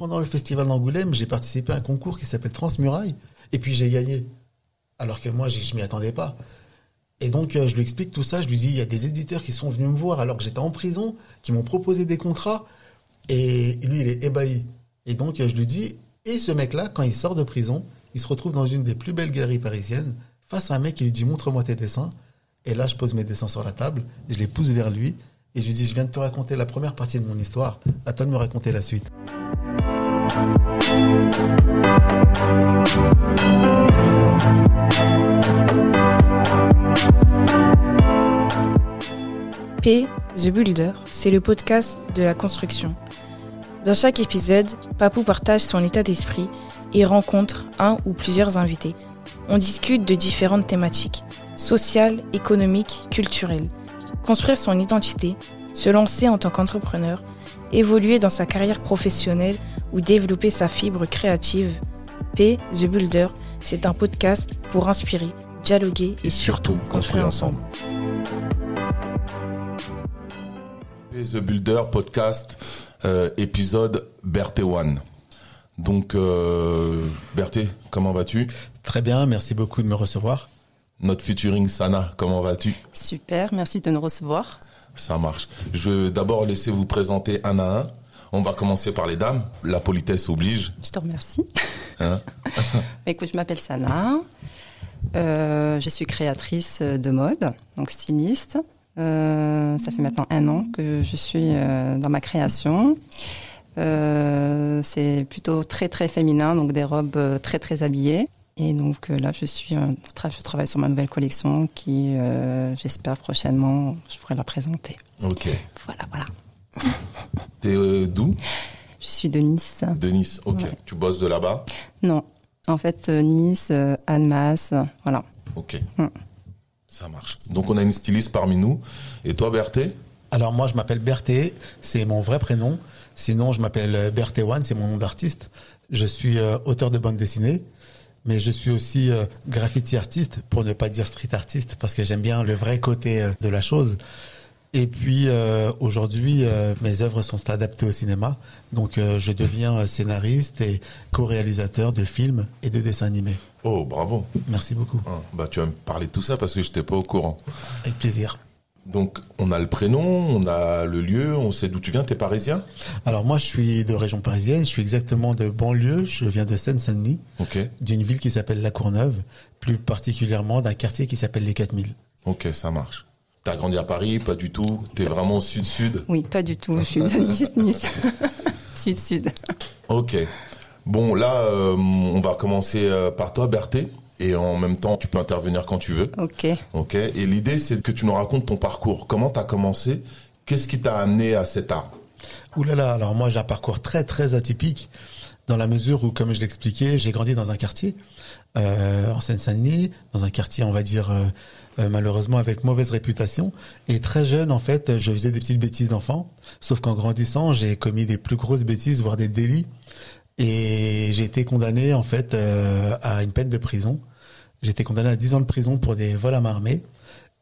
pendant le festival d'Angoulême, j'ai participé à un concours qui s'appelle Transmuraille, et puis j'ai gagné. Alors que moi, je m'y attendais pas. Et donc, euh, je lui explique tout ça. Je lui dis, il y a des éditeurs qui sont venus me voir alors que j'étais en prison, qui m'ont proposé des contrats. Et lui, il est ébahi. Et donc, euh, je lui dis, et ce mec-là, quand il sort de prison, il se retrouve dans une des plus belles galeries parisiennes, face à un mec qui lui dit, montre-moi tes dessins. Et là, je pose mes dessins sur la table, je les pousse vers lui, et je lui dis, je viens de te raconter la première partie de mon histoire, à toi de me raconter la suite. P, The Builder, c'est le podcast de la construction. Dans chaque épisode, Papou partage son état d'esprit et rencontre un ou plusieurs invités. On discute de différentes thématiques, sociales, économiques, culturelles. Construire son identité, se lancer en tant qu'entrepreneur, évoluer dans sa carrière professionnelle ou développer sa fibre créative. P, The Builder, c'est un podcast pour inspirer, dialoguer et surtout construire ensemble. The Builder podcast euh, épisode Berthé One. Donc euh, Berthé, comment vas-tu? Très bien, merci beaucoup de me recevoir. Notre featuring Sana, comment vas-tu? Super, merci de nous recevoir. Ça marche. Je vais d'abord laisser vous présenter un à un. On va commencer par les dames. La politesse oblige. Je te remercie. Hein? Écoute, je m'appelle Sana. Euh, je suis créatrice de mode, donc styliste. Euh, ça fait maintenant un an que je suis euh, dans ma création. C'est plutôt très très féminin, donc des robes très très habillées. Et donc là, je suis, je travaille sur ma nouvelle collection qui, j'espère prochainement, je pourrai la présenter. Ok. Voilà, voilà. T'es d'où? Je suis de Nice. De Nice, ok. Tu bosses de là-bas? Non. En fait, Nice, Annemasse, voilà. Ok. Mm. Ça marche. Donc on a une styliste parmi nous. Et toi, Berthé Alors moi, je m'appelle Berthé, c'est mon vrai prénom. Sinon, je m'appelle euh, Berthé One, c'est mon nom d'artiste. Je suis euh, auteur de bande dessinée, mais je suis aussi euh, graffiti artiste, pour ne pas dire street artiste, parce que j'aime bien le vrai côté de la chose. Et puis aujourd'hui, mes œuvres sont adaptées au cinéma, donc je deviens scénariste et co-réalisateur de films et de dessins animés. Oh, bravo. Merci beaucoup. Ah, bah, tu vas me parler de tout ça parce que je n'étais pas au courant. Avec plaisir. Donc, on a le prénom, on a le lieu, on sait d'où tu viens. Tu es parisien? Alors, moi, je suis de région parisienne. Je suis exactement de banlieue. Je viens de Seine-Saint-Denis. D'une ville qui s'appelle La Courneuve. Plus particulièrement d'un quartier qui s'appelle Les 4000. Ok, ça marche. T'as grandi à Paris Pas du tout? T'es vraiment sud-sud? Oui, pas du tout. Je suis de Nice-Nice. Sud-sud. Ok. Bon, là, euh, on va commencer euh, par toi, Berthé. Et en même temps, tu peux intervenir quand tu veux. Ok. Ok. Et l'idée, c'est que tu nous racontes ton parcours. Comment tu as commencé? Qu'est-ce qui t'a amené à cet art? Ouh là là, alors moi j'ai un parcours très très atypique dans la mesure où, comme je l'expliquais, j'ai grandi dans un quartier euh, en Seine-Saint-Denis, dans un quartier, on va dire, malheureusement avec mauvaise réputation. Et très jeune, en fait, je faisais des petites bêtises d'enfant. Sauf qu'en grandissant, j'ai commis des plus grosses bêtises, voire des délits. Et j'ai été condamné en fait euh, à une peine de prison. Été condamné à 10 ans de prison pour des vols à main armée.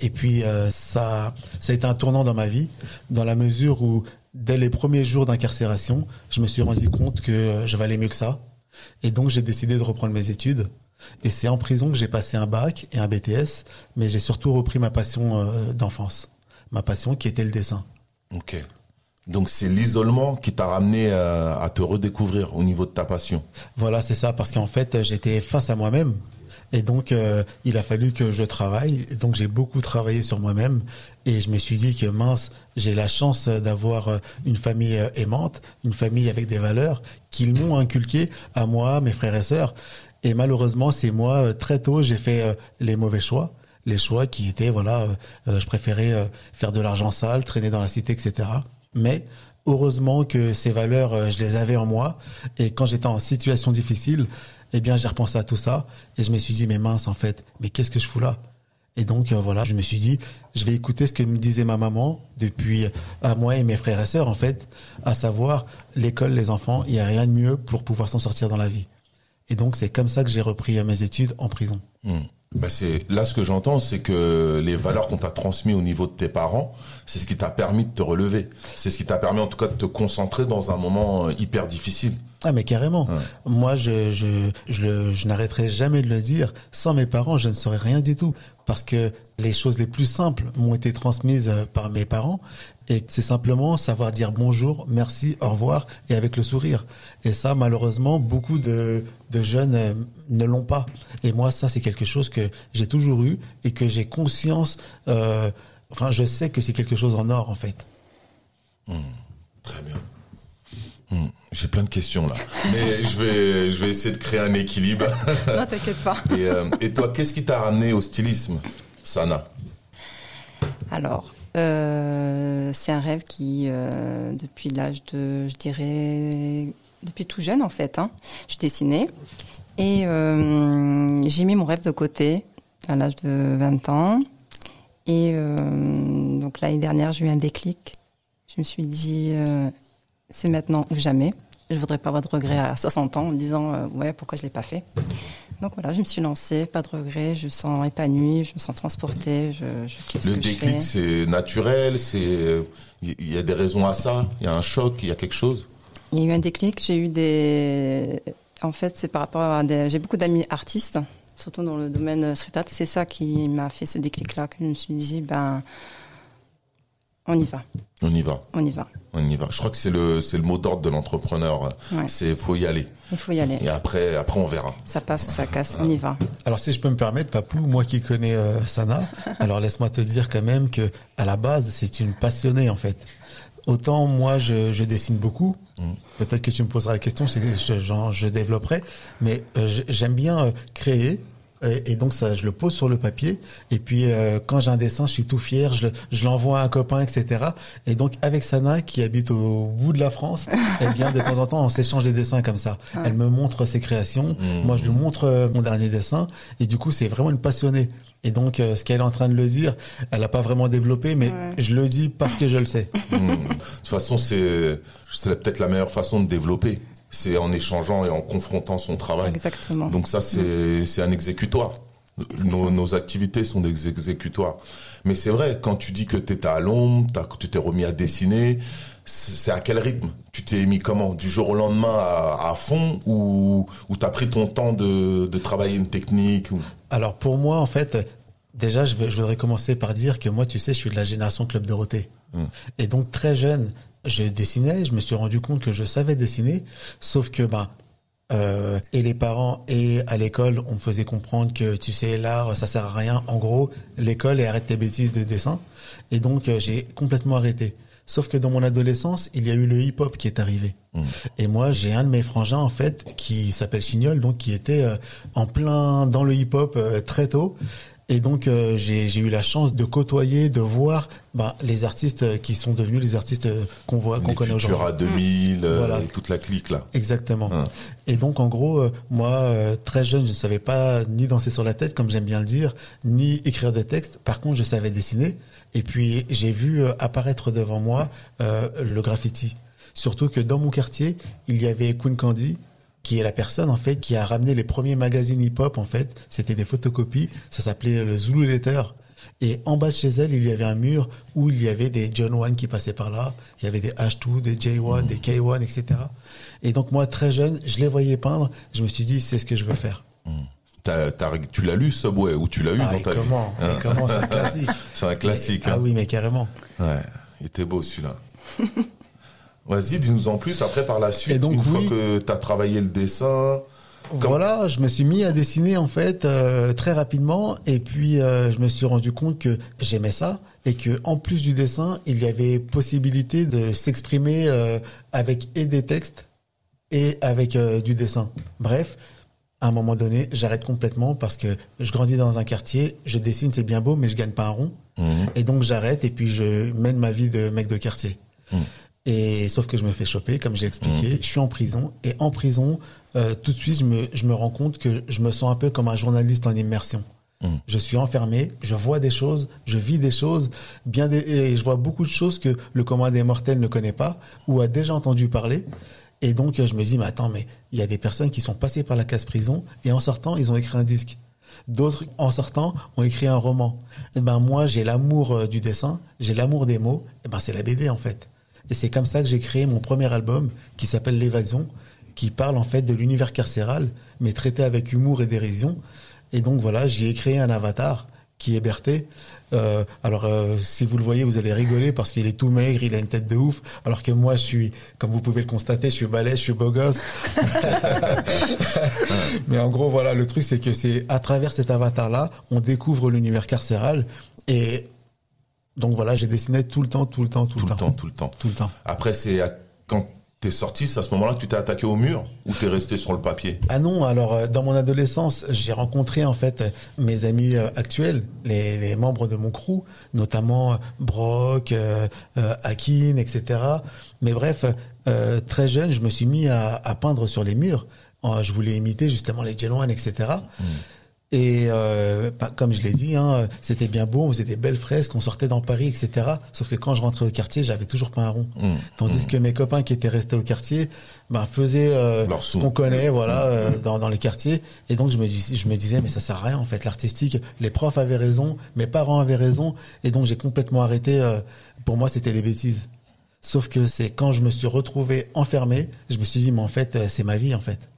Et puis euh, ça, ça a été un tournant dans ma vie, dans la mesure où dès les premiers jours d'incarcération, je me suis rendu compte que je valais mieux que ça. Et donc j'ai décidé de reprendre mes études. Et c'est en prison que j'ai passé un bac et un BTS, mais j'ai surtout repris ma passion euh, d'enfance, ma passion qui était le dessin. Ok. Donc c'est l'isolement qui t'a ramené euh, à, te redécouvrir au niveau de ta passion. Voilà, c'est ça, parce qu'en fait j'étais face à moi-même. Et donc, euh, il a fallu que je travaille. Donc, j'ai beaucoup travaillé sur moi-même. Et je me suis dit que mince, j'ai la chance d'avoir euh, une famille aimante, une famille avec des valeurs qu'ils m'ont inculquées à moi, mes frères et sœurs. Et malheureusement, c'est moi, très tôt, j'ai fait les mauvais choix. Les choix qui étaient, voilà, je préférais faire de l'argent sale, traîner dans la cité, etc. Mais heureusement que ces valeurs, euh, je les avais en moi. Et quand j'étais en situation difficile, eh bien, j'ai repensé à tout ça et je me suis dit, mais mince, en fait, mais qu'est-ce que je fous là? Et donc, euh, voilà, je me suis dit, je vais écouter ce que me disait ma maman depuis à moi et mes frères et sœurs, en fait, à savoir l'école, les enfants, il n'y a rien de mieux pour pouvoir s'en sortir dans la vie. Et donc, c'est comme ça que j'ai repris mes études en prison. Hmm. Bah c'est là ce que j'entends, c'est que les valeurs qu'on t'a transmises au niveau de tes parents, c'est ce qui t'a permis de te relever. C'est ce qui t'a permis en tout cas de te concentrer dans un moment euh, hyper difficile. Ah mais carrément. Moi, je je je, je n'arrêterai jamais de le dire. Sans mes parents, je ne saurais rien du tout parce que les choses les plus simples m'ont été transmises euh, par mes parents et c'est simplement savoir dire bonjour, merci, au revoir et avec le sourire. Et ça, malheureusement, beaucoup de, de jeunes euh, ne l'ont pas. Et moi, ça, c'est quelque chose que j'ai toujours eu et que j'ai conscience. Euh, enfin, je sais que c'est quelque chose en or, en fait. Mmh. très bien. Mmh. J'ai plein de questions là, mais je vais je vais essayer de créer un équilibre. non, t'inquiète pas. Et, euh, et toi, qu'est-ce qui t'a ramené au stylisme, Sana? Alors, euh, c'est un rêve qui, euh, depuis l'âge de, je dirais, depuis tout jeune en fait, hein, je dessinais. Et euh, j'ai mis mon rêve de côté à l'âge de 20 ans. Et donc l'année dernière, j'ai eu un déclic. Je me suis dit, c'est maintenant ou jamais. Je voudrais pas avoir de regrets à 60 ans en me disant, ouais, pourquoi je l'ai pas fait. Donc voilà, je me suis lancée, pas de regrets, je me sens épanouie, je me sens transportée, je, je Le déclic, c'est naturel, c'est il y a des raisons à ça, il y a un choc, il y a quelque chose? Il y a eu un déclic, j'ai eu des en fait, c'est par rapport à des j'ai beaucoup d'amis artistes, surtout dans le domaine street art, c'est ça qui m'a fait ce déclic là que je me suis dit ben on y va. On y va. On y va. On y va. Je crois que c'est le c'est le mot d'ordre de l'entrepreneur. C'est faut y aller. Il faut y aller. Et après après on verra. Ça passe ou ça casse. On y va. Alors si je peux me permettre, Papou, moi qui connais euh, Sana, alors laisse-moi te dire quand même que à la base c'est une passionnée en fait. Autant moi je, je dessine beaucoup. Mm. Peut-être que tu me poseras la question, c'est je, je développerai, mais euh, j'aime bien euh, créer et, donc ça, je le pose sur le papier. Et puis euh, quand j'ai un dessin, je suis tout fier, je, je l'envoie à un copain, etc. Et donc avec Sana qui habite au bout de la France, eh bien de temps en temps on s'échange des dessins comme ça. Elle me montre ses créations, mmh. moi je lui montre euh, mon dernier dessin. Et du coup c'est vraiment une passionnée. Et donc, euh, ce qu'elle est en train de le dire, elle n'a pas vraiment développé, mais je le dis parce que je le sais. Mmh. De toute façon, c'est peut-être la meilleure façon de développer c'est en échangeant et en confrontant son travail. Exactement. Donc ça, c'est c'est un exécutoire. Nos, nos, activités sont des exécutoires. Mais c'est vrai, quand tu dis que tu étais à l'ombre, que tu t'es remis à dessiner, c'est à quel rythme? Tu t'es mis comment? Du jour au lendemain à, à fond ou, ou tu as pris ton temps de, de travailler une technique ou... Alors pour moi, en fait, déjà, je, je, voudrais commencer par dire que moi, tu sais, je suis de la génération Club Dorothée. Hum. Et donc très jeune, je dessinais, je me suis rendu compte que je savais dessiner, sauf que bah euh, et les parents et à l'école, on me faisait comprendre que tu sais l'art ça sert à rien. En gros, l'école et arrête tes bêtises de dessin. Et donc euh, j'ai complètement arrêté. Sauf que dans mon adolescence, il y a eu le hip-hop qui est arrivé. Mmh. Et moi, j'ai un de mes frangins en fait qui s'appelle Chignol, donc qui était euh, en plein dans le hip-hop euh, très tôt. Et donc euh, j'ai eu la chance de côtoyer, de voir bah, les artistes qui sont devenus les artistes qu'on voit, qu'on connaît aujourd'hui. à 2000, voilà. et toute la clique là. Exactement. Hein. Et donc en gros, euh, moi euh, très jeune, je ne savais pas ni danser sur la tête comme j'aime bien le dire, ni écrire de texte. Par contre, je savais dessiner. Et puis j'ai vu apparaître devant moi le graffiti. Surtout que dans mon quartier, il y avait Queen Candy, qui est la personne en fait qui a ramené les premiers magazines hip-hop en fait. C'était des photocopies, ça s'appelait le Zulu Letter. Et en bas de chez elle, il y avait un mur où il y avait des John One qui passaient par là. Il y avait des H2, des J1, des K1, etc. Et donc moi, très jeune, je les voyais peindre. Je me suis dit, c'est ce que je veux faire. Mmh. tu l'as lu Subway ou tu l'as eu ah, dans ta comment, vie hein comment C'est un classique. c'est un classique. ah hein. oui, mais carrément. Ouais, il était beau celui-là. Vas-y, dis-nous en plus. Après, par la suite, une fois que tu as travaillé le dessin. Voilà, je me suis mis à dessiner en fait euh, très rapidement et puis euh, je me suis rendu compte que j'aimais ça et que en plus du dessin, il y avait possibilité de s'exprimer euh, avec et des textes et avec du dessin. Bref, à un moment donné, j'arrête complètement parce que je grandis dans un quartier, je dessine, c'est bien beau, mais je gagne pas un rond. Mmh. Et donc j'arrête et puis je mène ma vie de mec de quartier. Mmh. Et sauf que je me fais choper, comme j'ai expliqué, mmh. je suis en prison et en prison, euh, tout de suite, je me, je me rends compte que je me sens un peu comme un journaliste en immersion. Mmh. Je suis enfermé, je vois des choses, je vis des choses, bien des, et je vois beaucoup de choses que le commun des mortels ne connaît pas ou a déjà entendu parler. Et donc je me dis, mais attends, mais il y a des personnes qui sont passées par la case prison et en sortant, ils ont écrit un disque. D'autres, en sortant, ont écrit un roman. Et eh ben moi, j'ai l'amour euh, du dessin, j'ai l'amour des mots. Et eh ben c'est la BD en fait. Et c'est comme ça que j'ai créé mon premier album qui s'appelle L'évasion, qui parle en fait de l'univers carcéral, mais traité avec humour et dérision. Et donc voilà, j'y ai créé un avatar qui est Berthé. Euh, alors, euh, si vous le voyez, vous allez rigoler parce qu'il est tout maigre, il a une tête de ouf, alors que moi, je suis, comme vous pouvez le constater, je suis balèze, je suis beau gosse. Mais en gros, voilà, le truc, c'est que c'est à travers cet avatar-là, on découvre l'univers carcéral et donc voilà, j'ai dessiné tout le temps, tout le temps, tout, le temps, tout le temps, tout le temps. Après, c'est quand T'es sorti, c'est à ce moment-là que tu t'es attaqué au mur ou t'es resté sur le papier? Ah non, alors euh, dans mon adolescence, j'ai rencontré en fait mes amis euh, actuels, les, les membres de mon crew, notamment euh, Brock, euh, Akin, etc. Mais bref, euh, très jeune, je me suis mis à, à peindre sur les murs. Je voulais imiter justement les Genoan, etc. Et euh, bah, comme je l'ai dit, hein, c'était bien beau, on faisait des belles fresques, on sortait dans Paris, etc. Sauf que quand je rentrais au quartier, j'avais toujours pas un rond. Mmh. Tandis mmh. que mes copains qui étaient restés au quartier, bah, faisaient euh, ce qu'on connaît, voilà, mmh. euh, dans, dans les quartiers. Et donc je me, dis, je me disais, mais ça sert à rien en fait, l'artistique. Les profs avaient raison, mes parents avaient raison, et donc j'ai complètement arrêté. Euh, pour moi, c'était des bêtises. Sauf que c'est quand je me suis retrouvé enfermé, je me suis dit, mais en fait, euh, c'est ma vie en fait.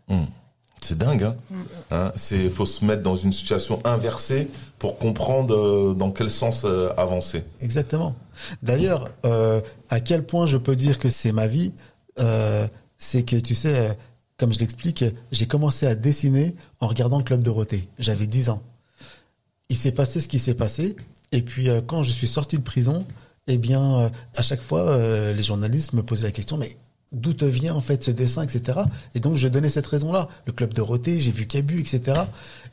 C'est dingue, hein, mm. hein C'est faut se mettre dans une situation inversée pour comprendre euh, dans quel sens euh, avancer. Exactement. D'ailleurs, euh, à quel point je peux dire que c'est ma vie, c'est que tu sais, comme je l'explique, j'ai commencé à dessiner en regardant le club Dorothée. J'avais 10 ans. Il s'est passé ce qui s'est passé, et puis quand je suis sorti de prison, eh bien, à chaque fois, les journalistes me posaient la question, mais d'où te vient en fait ce dessin, etc. Et donc je donnais cette raison-là. Le club de Roté, j'ai vu Cabu, etc.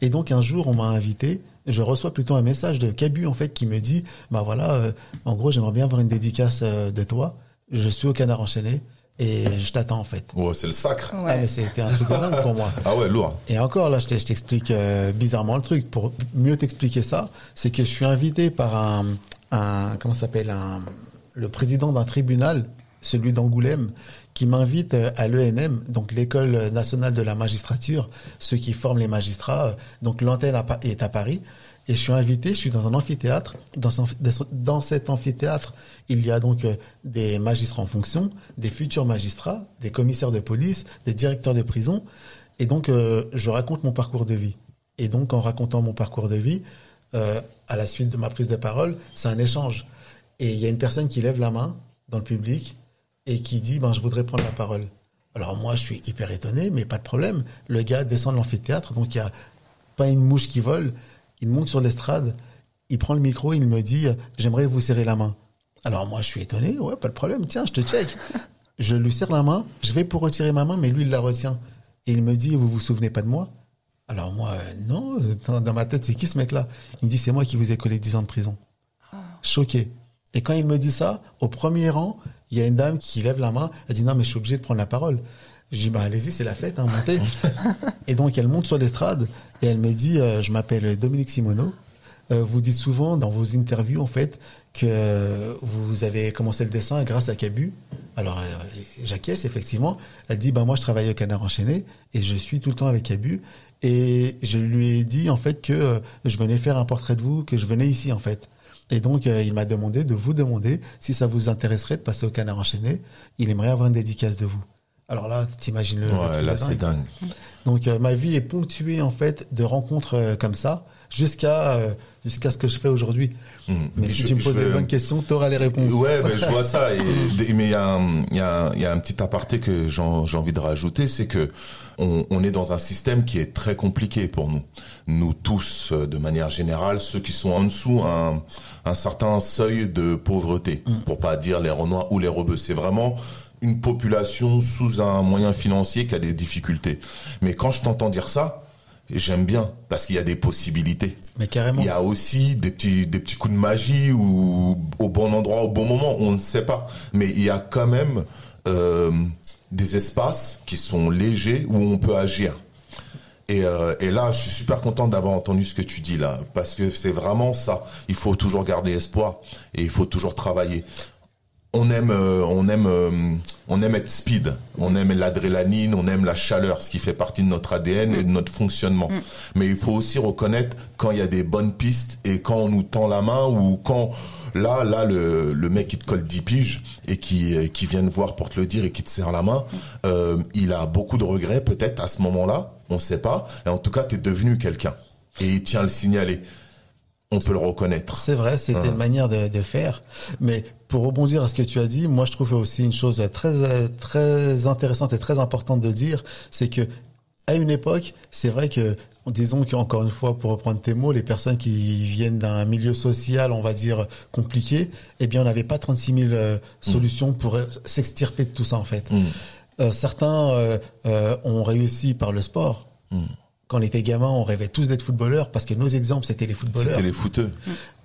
Et donc un jour on m'a invité. Je reçois plutôt un message de Cabu en fait qui me dit, bah voilà, euh, en gros j'aimerais bien avoir une dédicace euh, de toi. Je suis au Canard enchaîné. Et je t'attends en fait. Ouais, c'est le sacre. Ouais. Ah mais c'était un truc de dingue pour moi. Ah ouais, lourd. Et encore là, je t'explique euh, bizarrement le truc. Pour mieux t'expliquer ça, c'est que je suis invité par un, un comment s'appelle un le président d'un tribunal, celui d'Angoulême, qui m'invite euh, à l'ENM, donc l'école nationale de la magistrature, ceux qui forment les magistrats. Donc l'antenne est à Paris. Et je suis invité, je suis dans un amphithéâtre. Dans, cet amphithéâtre, il y a donc euh, des magistrats en fonction, des futurs magistrats, des commissaires de police, des directeurs de prison. Et donc, euh, je raconte mon parcours de vie. Et donc, en racontant mon parcours de vie, euh, à la suite de ma prise de parole, c'est un échange. Et il y a une personne qui lève la main dans le public et qui dit ben je voudrais prendre la parole. Alors moi je suis hyper étonné, mais pas de problème. Le gars descend de l'amphithéâtre, donc il y a pas une mouche qui vole. Il monte sur l'estrade, il prend le micro, il me dit j'aimerais vous serrer la main. Alors moi je suis étonné, ouais pas de problème, tiens je te check. je lui serre la main, je vais pour retirer ma main, mais lui il la retient. Et il me dit vous vous souvenez pas de moi? Alors moi non, dans, ma tête c'est qui ce mec-là? Il me dit c'est moi qui vous ai collé 10 ans de prison. Ah. Choqué. Et quand il me dit ça, au premier rang, il y a une dame qui lève la main, elle dit non mais je suis obligé de prendre la parole. Je dis bah allez-y, c'est la fête, hein, montez. et donc elle monte sur l'estrade et elle me dit euh, je m'appelle Dominique Simoneau. Euh, vous dites souvent dans vos interviews en fait que vous avez commencé le dessin grâce à Cabu. Alors euh, j'acquiesce effectivement. Elle dit bah moi je travaille au Canard enchaîné et je suis tout le temps avec Cabu et je lui ai dit en fait que je venais faire un portrait de vous, que je venais ici en fait. Et donc, euh, il m'a demandé de vous demander si ça vous intéresserait de passer au canard enchaîné. Il aimerait avoir une dédicace de vous. Alors là, t'imagines le. Ouais, là, c'est dingue. Donc, euh, ma vie est ponctuée, en fait, de rencontres euh, comme ça, jusqu'à jusqu'à ce que je fais aujourd'hui. Hmm. Mais si tu me poses des bonnes questions, tu auras les réponses. Ouais, ben, je vois ça. Et, mais il y, a un, y, a, y a un petit aparté que j'ai envie de rajouter, c'est que on, on, est dans un système qui est très compliqué pour nous. Nous tous, de manière générale, ceux qui sont en dessous un, un certain seuil de pauvreté, mm. pour pas dire les Renois ou les Rebeux. C'est vraiment une population sous un moyen financier qui a des difficultés. Mais quand je t'entends dire ça, j'aime bien parce qu'il y a des possibilités. Mais carrément. Il y a aussi des petits des petits coups de magie ou au bon endroit au bon moment, on ne sait pas. Mais il y a quand même euh, des espaces qui sont légers où on peut agir. Et, euh, et, là, je suis super content d'avoir entendu ce que tu dis là, parce que c'est vraiment ça. Il faut toujours garder espoir et il faut toujours travailler. On aime, euh, on aime, euh, on aime être speed. On aime l'adrénaline, on aime la chaleur, ce qui fait partie de notre ADN et de notre fonctionnement. Mm. Mais il faut aussi reconnaître quand il y a des bonnes pistes et quand on nous tend la main ou quand là, là, le, le mec qui te colle 10 piges et qui, qui vient te voir pour te le dire et qui te serre la main, euh, il a beaucoup de regrets peut-être à ce moment-là. On sait pas. Et en tout cas, tu es devenu quelqu'un et il tient à le signaler on peut le reconnaître. C'est vrai, c'était une manière de, de, faire. Mais pour rebondir à ce que tu as dit, moi je trouve aussi une chose très très intéressante et très importante de dire, c'est que à une époque, c'est vrai que disons qu'encore une fois, pour reprendre tes mots, les personnes qui viennent d'un milieu social, on va dire compliqué, eh bien on n'avait pas 36 000 euh, solutions pour euh, s'extirper de tout ça en fait. Mm. Euh, certains euh, ont réussi par le sport. Mm quand on était gamin, on rêvait tous d'être footballeurs parce que nos exemples, c'était les footballeurs. C'était les footeux.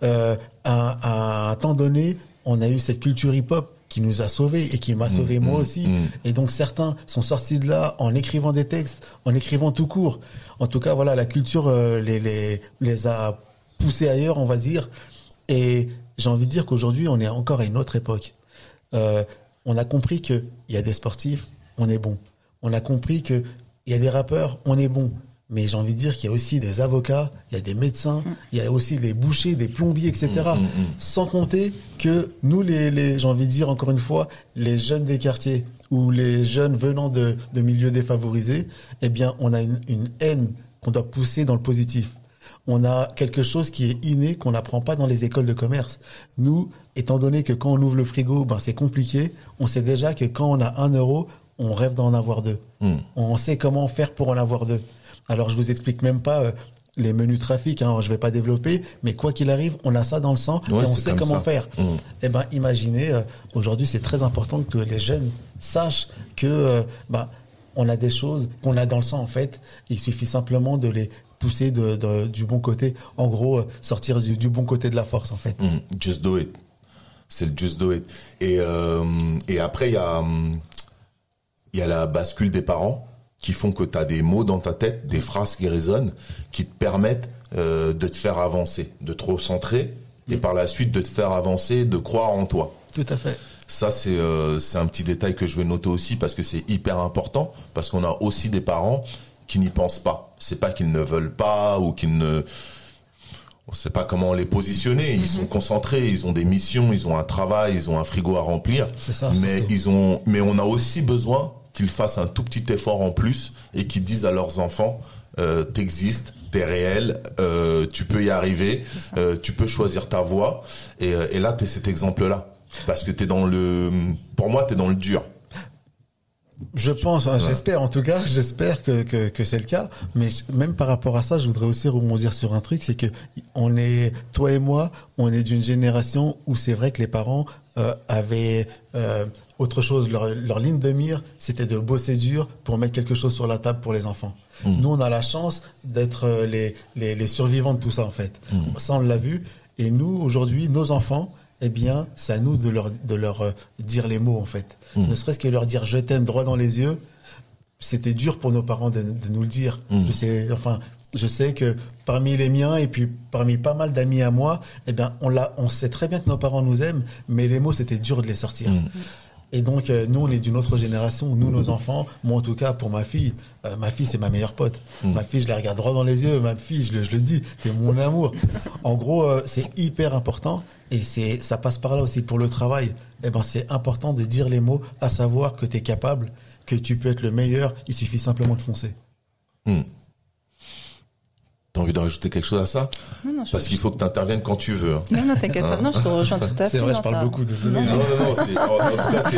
Euh, à, un temps donné, on a eu cette culture hip-hop qui nous a sauvés et qui m'a mmh, sauvé moi mmh, aussi. Mmh. Et donc certains sont sortis de là en écrivant des textes, en écrivant tout court. En tout cas, voilà, la culture euh, les, les, les a poussés ailleurs, on va dire. Et j'ai envie de dire qu'aujourd'hui, on est encore à une autre époque. Euh, on a compris qu'il y a des sportifs, on est bon. On a compris qu'il y a des rappeurs, on est bon mais j'ai envie de dire qu'il y a aussi des avocats, il y a des médecins, il y a aussi des bouchers, des plombiers, etc. Mm, mm, mm. Sans compter que nous, les, les j'ai envie de dire encore une fois, les jeunes des quartiers ou les jeunes venant de, de milieux défavorisés, eh bien, on a une, une haine qu'on doit pousser dans le positif. On a quelque chose qui est inné qu'on n'apprend pas dans les écoles de commerce. Nous, étant donné que quand on ouvre le frigo, ben c'est compliqué. On sait déjà que quand on a un euro, on rêve d'en avoir deux. On sait comment faire pour en avoir deux. Alors je vous explique même pas euh, les menus trafic, hein, je vais pas développer, mais quoi qu'il arrive, on a ça dans le sang et on sait comment faire. Mmh. Eh ben, imaginez, euh, aujourd'hui, c'est très important que les jeunes sachent que, euh, ben, on a des choses qu'on a dans le sang en fait. Il suffit simplement de les pousser de, du bon côté. En gros, sortir du, bon côté de la force en fait. Mmh. Just do it. C'est le just do it. Et, et après, il y a, il y a la bascule des parents qui font que tu as des mots dans ta tête, des phrases qui résonnent, qui te permettent euh, de te faire avancer, de te recentrer et par la suite de te faire avancer, de croire en toi. Tout à fait. Ça, c'est euh, c'est un petit détail que je vais noter aussi parce que c'est hyper important, parce qu'on a aussi des parents qui n'y pensent pas. C'est pas qu'ils ne veulent pas ou qu'ils ne... On sait pas comment les positionner. Ils mhm. sont concentrés, ils ont des missions, ils ont un travail, ils ont un frigo à remplir. C'est ça. Mais ils ont, mais on a aussi besoin qu'ils fassent un tout petit effort en plus et qu'ils disent à leurs enfants euh, t'existes, t'es réel, euh, tu peux y arriver, euh, tu peux choisir ta voie. Et, euh, et là, t'es cet exemple-là. Parce que t'es dans le... Pour moi, t'es dans le dur. Je pense, hein, j'espère en tout cas, j'espère que, que, que c'est le cas. Mais même par rapport à ça, je voudrais aussi rebondir sur un truc, c'est que on est, toi et moi, on est d'une génération où c'est vrai que les parents euh, avaient euh, autre chose, leur, leur, ligne de mire, c'était de bosser dur pour mettre quelque chose sur la table pour les enfants. Mmh. Nous, on a la chance d'être euh, les, les, les, survivants de tout ça, en fait. Mmh. Ça, on l'a vu. Et nous, aujourd'hui, nos enfants, eh bien, c'est à nous de leur, de leur euh, dire les mots, en fait. Mmh. Ne serait-ce que leur dire je t'aime droit dans les yeux. C'était dur pour nos parents de, de nous le dire. Je sais, enfin, je sais que parmi les miens et puis parmi pas mal d'amis à moi, eh bien, on l'a, on sait très bien que nos parents nous aiment, mais les mots, c'était dur de les sortir. Et donc, euh, nous, on est d'une autre génération. Nous, nos enfants, moi en tout cas, pour ma fille, euh, ma fille, c'est ma meilleure pote. Mm. Ma fille, je la regarde droit dans les yeux. Ma fille, je le, je le dis, t'es mon amour. En gros, euh, c'est hyper important. Et c'est, ça passe par là aussi pour le travail. Eh ben, c'est important de dire les mots, à savoir que tu es capable, que tu peux être le meilleur. Il suffit simplement de foncer. Mm. T'as envie de rajouter quelque chose à ça non, non, Parce qu'il faut que tu interviennes quand tu veux. Hein. Non, non, t'inquiète pas. Non, je te rejoins tout à fait. C'est vrai, je parle beaucoup, désolé. Non, non, non. en, en, tout cas,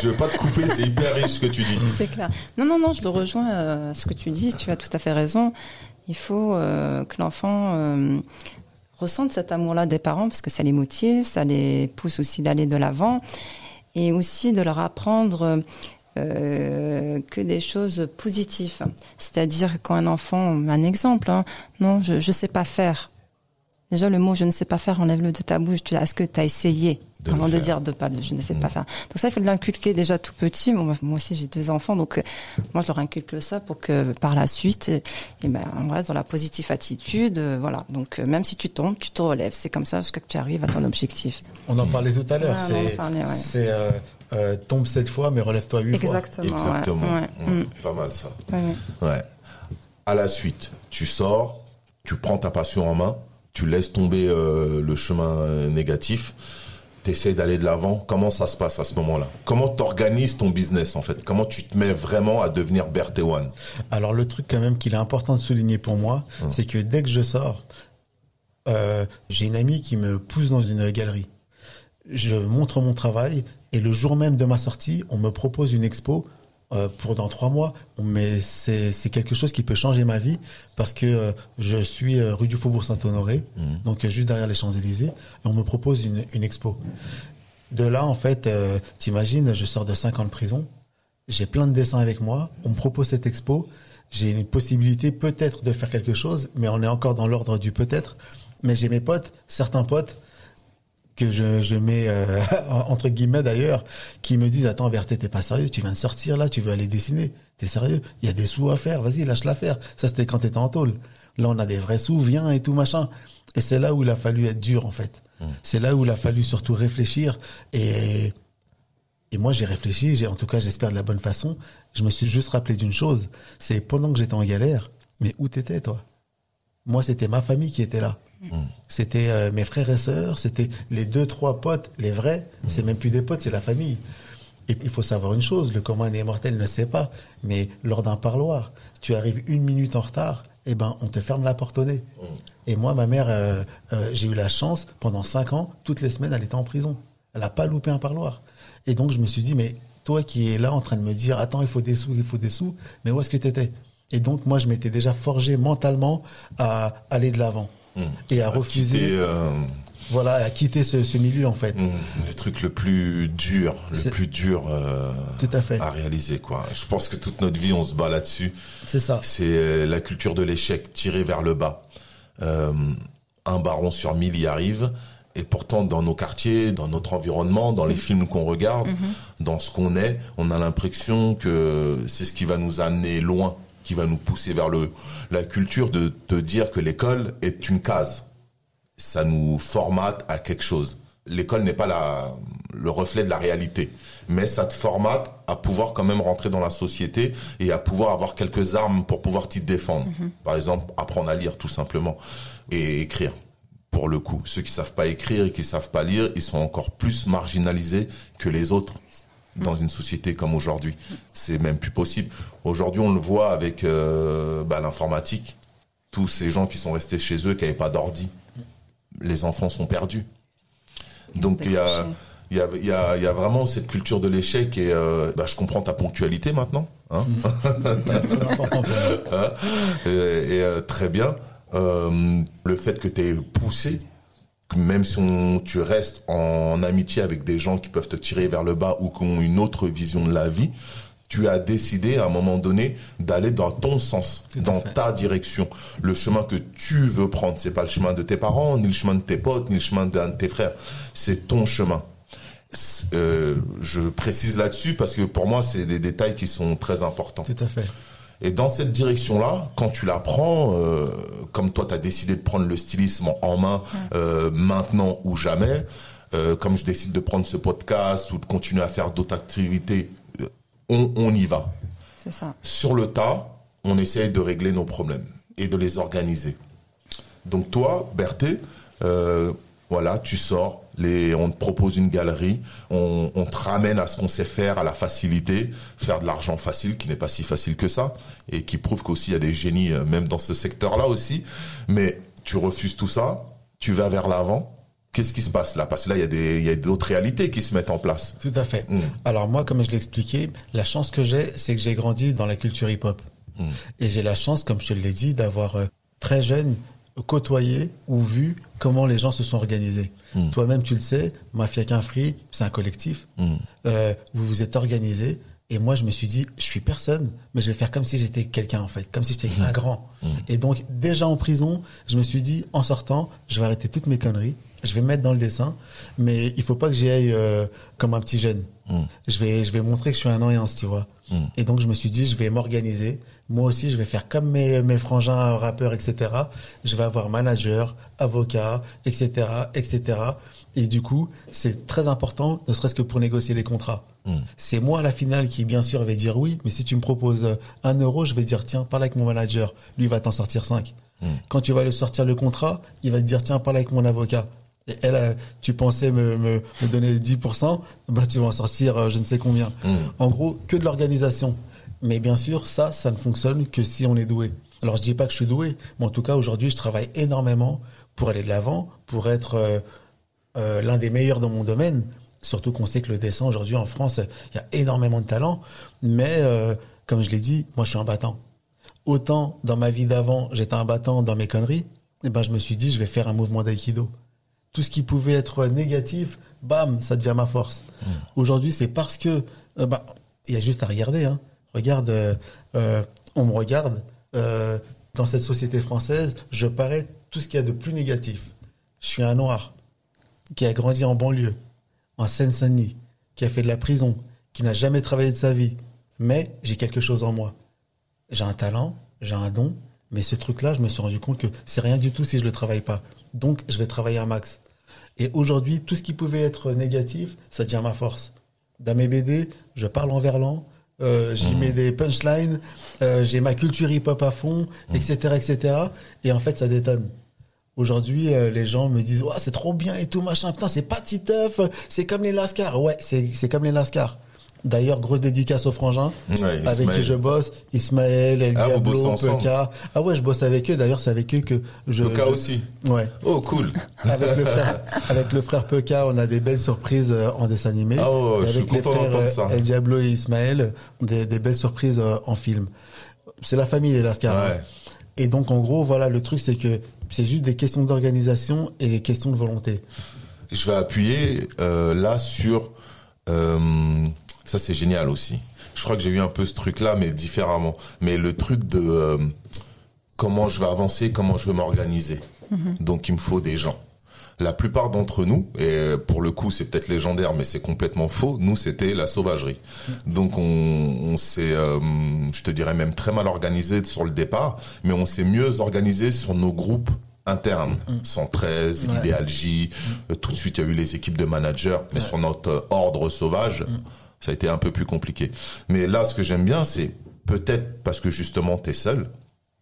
je veux pas te couper, c'est hyper riche ce que tu dis. C'est clair. Non, non, non, je le rejoins euh, ce que tu dis. Tu as tout à fait raison. Il faut euh, que l'enfant euh, ressente cet amour-là des parents parce que ça les motive, ça les pousse aussi d'aller de l'avant et aussi de leur apprendre euh, que des choses positives. C'est-à-dire quand un enfant, un exemple, hein, non, je ne sais pas faire. Déjà, le mot je ne sais pas faire, enlève-le de ta bouche. Tu Est-ce que tu as essayé De avant de dire de pas, je ne sais Mm. pas faire. Donc ça, il faut l'inculquer déjà tout petit. Moi, moi aussi, j'ai deux enfants, donc euh, moi, je leur inculque ça pour que par la suite, et, et ben, on reste dans la positive attitude. euh, voilà. Donc euh, même si tu tombes, tu te relèves. C'est comme ça jusqu'à que tu arrives à ton objectif. On en parlait tout à l'heure. Ouais, on en c'est parlait, ouais. Euh, tombe sept fois, mais relève-toi huit fois. Exactement. ouais, Exactement. ouais, Ouais, mm, Pas mal ça. ouais. À la suite, tu sors, tu prends ta passion en main, tu laisses tomber euh, le chemin euh, négatif, tu essaies d'aller de l'avant. Comment ça se passe à ce moment-là? Comment tu organises ton business en fait? Comment tu te mets vraiment à devenir Berthéwan Alors le truc quand même qu'il est important de souligner pour moi, c'est que dès que je sors, euh, j'ai une amie qui me pousse dans une galerie. Je montre mon travail et le jour même de ma sortie, on me propose une expo euh, pour dans trois mois. Mais c'est c'est quelque chose qui peut changer ma vie parce que euh, je suis euh, rue du Faubourg Saint-Honoré, donc euh, juste derrière les Champs-Élysées, et on me propose une, une expo. De là, en fait, euh, t'imagines, je sors de cinq ans de prison, j'ai plein de dessins avec moi, on me propose cette expo, j'ai une possibilité peut-être de faire quelque chose, mais on est encore dans l'ordre du peut-être. Mais j'ai mes potes, certains potes, que je, je mets euh, entre guillemets d'ailleurs, qui me disent attends Berthé t'es pas sérieux, tu viens de sortir là, tu veux aller dessiner, t'es sérieux, il y a des sous à faire, vas-y lâche l'affaire. Ça c'était quand t'étais en tôle. Là on a des vrais sous, viens et tout machin. Et c'est là où il a fallu être dur en fait. C'est là où il a fallu surtout réfléchir et et moi, j'ai réfléchi, j'ai, en tout cas, j'espère de la bonne façon. Je me suis juste rappelé d'une chose. C'est pendant que j'étais en galère, mais où t'étais, toi? Moi, c'était ma famille qui était là. C'était euh, mes frères et sœurs, c'était les deux, trois potes, les vrais. C'est même plus des potes, c'est la famille. Et il faut savoir une chose, le commun des mortels ne sait pas, mais lors d'un parloir, tu arrives une minute en retard, eh ben, on te ferme la porte au nez. Et moi, ma mère, euh, euh, j'ai eu la chance, pendant cinq ans, toutes les semaines, elle était en prison. Elle n'a pas loupé un parloir. Et donc, je me suis dit, mais toi qui es là en train de me dire, attends, il faut des sous, il faut des sous, mais où est-ce que tu étais Et donc, moi, je m'étais déjà forgé mentalement à aller de l'avant. Et à refuser, Quitter, euh, voilà, à quitter ce, ce milieu, en fait. mm, le truc le plus dur, le plus dur euh, Tout à fait. à réaliser quoi. Je pense que toute notre vie on se bat là-dessus. C'est ça. C'est euh, la culture de l'échec tirée vers le bas. Euh, un baron sur mille y arrive. Et pourtant, dans nos quartiers, dans notre environnement, dans les films qu'on regarde, dans ce qu'on est, on a l'impression que c'est ce qui va nous amener loin, qui va nous pousser vers le la culture de te dire que l'école est une case. Ça nous formate à quelque chose. L'école n'est pas la, le reflet de la réalité, mais ça te formate à pouvoir quand même rentrer dans la société et à pouvoir avoir quelques armes pour pouvoir t'y défendre. Par exemple, apprendre à lire tout simplement et écrire. Pour le coup, ceux qui savent pas écrire et qui savent pas lire, ils sont encore plus marginalisés que les autres dans une société comme aujourd'hui. C'est même plus possible. Aujourd'hui, on le voit avec euh, bah, l'informatique. Tous ces gens qui sont restés chez eux, qui n'avaient pas d'ordi, les enfants sont perdus. Donc il y a, il y, a, il y, a, il y a vraiment cette culture de l'échec et euh, bah, je comprends ta ponctualité maintenant. Hein moi. Hein et, et, euh, très bien. Euh, le fait que tu es poussé, même si on, tu restes en amitié avec des gens qui peuvent te tirer vers le bas ou qui ont une autre vision de la vie, tu as décidé à un moment donné d'aller dans ton sens, dans fait. ta direction. Le chemin que tu veux prendre, c'est pas le chemin de tes parents, ni le chemin de tes potes, ni le chemin d'un de tes frères. C'est ton chemin. Euh, je précise là-dessus parce que pour moi, c'est des détails qui sont très importants. Tout à fait. Et dans cette direction-là, quand tu la prends, euh, comme toi, tu as décidé de prendre le stylisme en main euh, maintenant ou jamais, euh, comme je décide de prendre ce podcast ou de continuer à faire d'autres activités, on, on y va. C'est ça. Sur le tas, on essaye de régler nos problèmes et de les organiser. Donc toi, Berthé, voilà, tu sors, les, on te propose une galerie, on, on te ramène à ce qu'on sait faire, à la facilité, faire de l'argent facile, qui n'est pas si facile que ça, et qui prouve qu'aussi il y a des génies, euh, même dans ce secteur-là aussi. Mais tu refuses tout ça, tu vas vers l'avant. Qu'est-ce qui se passe là? Parce que là, il y a des, il y a d'autres réalités qui se mettent en place. Tout à fait. Mm. Alors moi, comme je l'ai expliqué, la chance que j'ai, c'est que j'ai grandi dans la culture hip-hop. Mm. Et j'ai la chance, comme je te l'ai dit, d'avoir euh, très jeune côtoyé ou vu comment les gens se sont organisés. Mm. Toi-même, tu le sais, Mafia Quinfree, c'est un collectif. Mm. Euh, vous vous êtes organisés Et moi, je me suis dit, je suis personne, mais je vais faire comme si j'étais quelqu'un, en fait, comme si j'étais mmh. un grand. Et donc, déjà en prison, je me suis dit, en sortant, je vais arrêter toutes mes conneries, je vais me mettre dans le dessin, mais il faut pas que j'y aille euh, comme un petit jeune. Je vais, je vais montrer que je suis un ancienne, tu vois. Et donc, je me suis dit, je vais m'organiser. Moi aussi, je vais faire comme mes, mes frangins rappeurs, etc. Je vais avoir manager, avocat, etc., etc. Et du coup, c'est très important, ne serait-ce que pour négocier les contrats. Hmm. C'est moi à la finale qui, bien sûr, vais dire oui, mais si tu me proposes un euro, je vais dire tiens, parle avec mon manager, lui va t'en sortir cinq. Hmm. Quand tu vas le sortir le contrat, il va te dire tiens, parle avec mon avocat. Et elle, euh, tu pensais me, me, me donner 10%, bah tu vas en sortir euh, je ne sais combien. Hmm. En gros, que de l'organisation. Mais bien sûr, ça, ça ne fonctionne que si on est doué. Alors je dis pas que je suis doué, mais en tout cas aujourd'hui, je travaille énormément pour aller de l'avant, pour être euh, l'un des meilleurs dans mon domaine. Surtout qu'on sait que le dessin aujourd'hui en France, il y a énormément de talent. Mais euh, comme je l'ai dit, moi je suis un battant. Autant dans ma vie d'avant, j'étais un battant dans mes conneries, et eh ben je me suis dit je vais faire un mouvement d'aïkido. Tout ce qui pouvait être négatif, bam, ça devient ma force. Mmh. Aujourd'hui, c'est parce que euh, bah, il y a juste à regarder. Hein. Regarde, euh, on me regarde. dans cette société française, je parais tout ce qu'il y a de plus négatif. Je suis un noir qui a grandi en banlieue en Seine-Saint-Denis, qui a fait de la prison, qui n'a jamais travaillé de sa vie, mais j'ai quelque chose en moi. J'ai un talent, j'ai un don, mais ce truc-là, je me suis rendu compte que c'est rien du tout si je le travaille pas. Donc, je vais travailler un max. Et aujourd'hui, tout ce qui pouvait être négatif, ça devient ma force. Dans mes BD, je parle en verlan, euh, j'y mets mmh. des punchlines, euh, j'ai ma culture hip-hop à fond, etc., mmh. etc. Et en fait, ça détonne. Aujourd'hui, euh, les gens me disent, c'est trop bien et tout, machin. Putain, c'est pas Titeuf, c'est comme les Lascars. Ouais, c'est comme les Lascars. D'ailleurs, grosse dédicace aux frangins avec qui je bosse. Ismaël, El ah, Diablo, Peka. Ah ouais, je bosse avec eux. D'ailleurs, c'est avec eux que je. Peka aussi. Ouais. Oh, cool. Avec le frère, avec le frère Peka, on a des belles surprises euh, en dessin animé. Ah oh, je avec suis les frères ça. El Diablo et Ismaël, des, des belles surprises euh, en film. C'est la famille Lascars. Hein. Ouais. Et donc, en gros, voilà, le truc, c'est que c'est juste des questions d'organisation et des questions de volonté. Je vais appuyer euh, là sur... Euh, ça, c'est génial aussi. Je crois que j'ai vu un peu ce truc-là, mais différemment. Mais le truc de euh, comment je vais avancer, comment je vais m'organiser. Mhm. Donc, il me faut des gens la plupart d'entre nous, et pour le coup c'est peut-être légendaire, mais c'est complètement faux, nous c'était la sauvagerie. Donc on, on s'est, euh, je te dirais même très mal organisé sur le départ, mais on s'est mieux organisé sur nos groupes internes. 113, mm. Idéal J, euh, tout de suite il y a eu les équipes de managers, mais sur notre ordre sauvage, mm. Ça a été un peu plus compliqué. Mais là ce que j'aime bien c'est peut-être parce que justement tu es seul,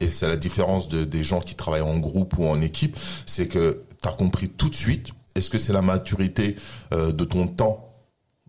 et c'est la différence de, des gens qui travaillent en groupe ou en équipe, c'est que tu as compris tout de suite Est-ce que c'est la maturité euh, de ton temps